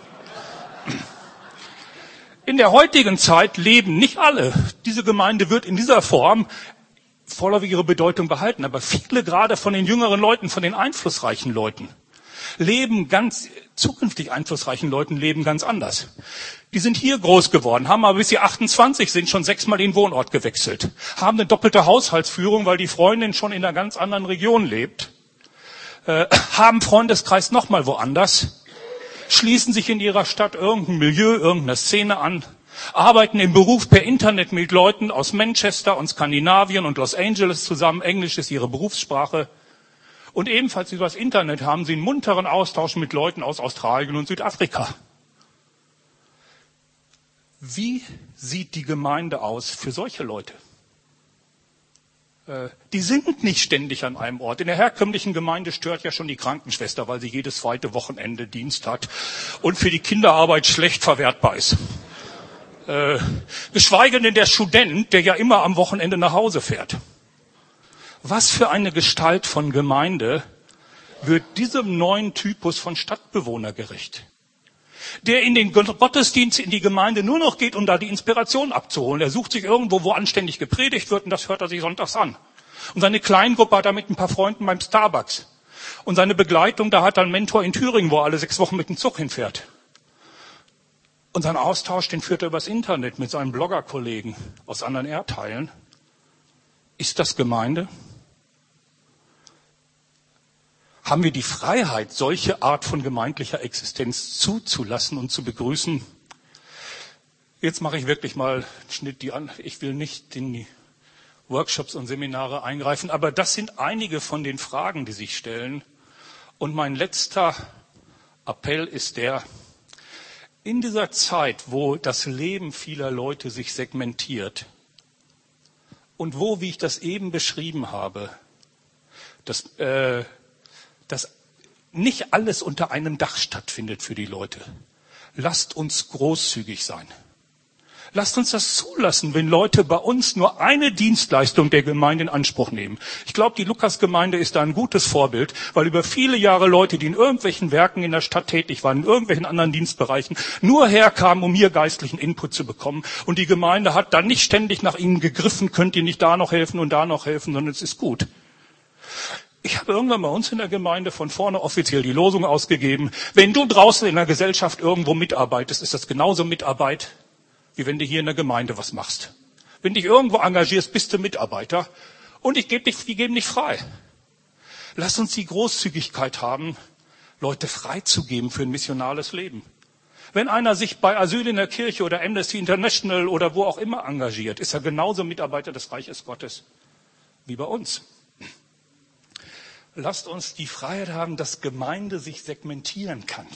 In der heutigen Zeit leben nicht alle. Diese Gemeinde wird in dieser Form vorläufig ihre Bedeutung behalten, aber viele gerade von den jüngeren Leuten, von den einflussreichen Leuten, leben ganz, zukünftig einflussreichen Leuten leben ganz anders. Die sind hier groß geworden, haben aber bis sie 28 sind schon sechsmal den Wohnort gewechselt, haben eine doppelte Haushaltsführung, weil die Freundin schon in einer ganz anderen Region lebt, äh, haben Freundeskreis nochmal woanders, schließen sich in ihrer Stadt irgendein Milieu, irgendeine Szene an, arbeiten im Beruf per Internet mit Leuten aus Manchester und Skandinavien und Los Angeles zusammen. Englisch ist ihre Berufssprache. Und ebenfalls über das Internet haben sie einen munteren Austausch mit Leuten aus Australien und Südafrika. Wie sieht die Gemeinde aus für solche Leute? Äh, die sind nicht ständig an einem Ort. In der herkömmlichen Gemeinde stört ja schon die Krankenschwester, weil sie jedes zweite Wochenende Dienst hat und für die Kinderarbeit schlecht verwertbar ist. Äh, geschweige denn der Student, der ja immer am Wochenende nach Hause fährt. Was für eine Gestalt von Gemeinde wird diesem neuen Typus von Stadtbewohner gerecht? der in den Gottesdienst, in die Gemeinde nur noch geht, um da die Inspiration abzuholen. Er sucht sich irgendwo, wo anständig gepredigt wird, und das hört er sich sonntags an. Und seine Kleingruppe hat er mit ein paar Freunden beim Starbucks. Und seine Begleitung, da hat er einen Mentor in Thüringen, wo er alle sechs Wochen mit dem Zug hinfährt. Und sein Austausch, den führt er übers Internet mit seinen Bloggerkollegen aus anderen Erdteilen. Ist das Gemeinde? Haben wir die Freiheit, solche Art von gemeindlicher Existenz zuzulassen und zu begrüßen. Jetzt mache ich wirklich mal einen Schnitt, die an. Ich will nicht in die Workshops und Seminare eingreifen, aber das sind einige von den Fragen, die sich stellen. Und mein letzter Appell ist der, in dieser Zeit, wo das Leben vieler Leute sich segmentiert und wo, wie ich das eben beschrieben habe, das, äh, nicht alles unter einem Dach stattfindet für die Leute. Lasst uns großzügig sein. Lasst uns das zulassen, wenn Leute bei uns nur eine Dienstleistung der Gemeinde in Anspruch nehmen. Ich glaube, die Lukas-Gemeinde ist da ein gutes Vorbild, weil über viele Jahre Leute, die in irgendwelchen Werken in der Stadt tätig waren, in irgendwelchen anderen Dienstbereichen, nur herkamen, um hier geistlichen Input zu bekommen. Und die Gemeinde hat dann nicht ständig nach ihnen gegriffen, könnt ihr nicht da noch helfen und da noch helfen, sondern es ist gut. Ich habe irgendwann bei uns in der Gemeinde von vorne offiziell die Losung ausgegeben. Wenn du draußen in der Gesellschaft irgendwo mitarbeitest, ist das genauso Mitarbeit, wie wenn du hier in der Gemeinde was machst. Wenn dich irgendwo engagierst, bist du Mitarbeiter. Und ich gebe dich, wir geben dich frei. Lass uns die Großzügigkeit haben, Leute freizugeben für ein missionales Leben. Wenn einer sich bei Asyl in der Kirche oder Amnesty International oder wo auch immer engagiert, ist er genauso Mitarbeiter des Reiches Gottes wie bei uns. Lasst uns die Freiheit haben, dass Gemeinde sich segmentieren kann.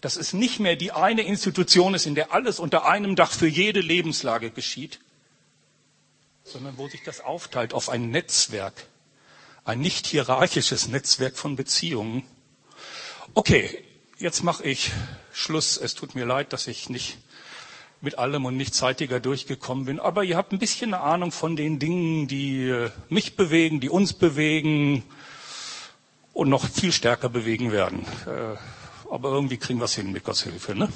dass es nicht mehr die eine Institution ist, in der alles unter einem Dach für jede Lebenslage geschieht, sondern wo sich das aufteilt auf ein Netzwerk, ein nicht hierarchisches Netzwerk von Beziehungen. Okay, jetzt mache ich Schluss. Es tut mir leid, dass ich nicht mit allem und nicht zeitiger durchgekommen bin, aber ihr habt ein bisschen eine Ahnung von den Dingen, die mich bewegen, die uns bewegen und noch viel stärker bewegen werden. Äh, aber irgendwie kriegen wir es hin mit Gottes Hilfe. Ne?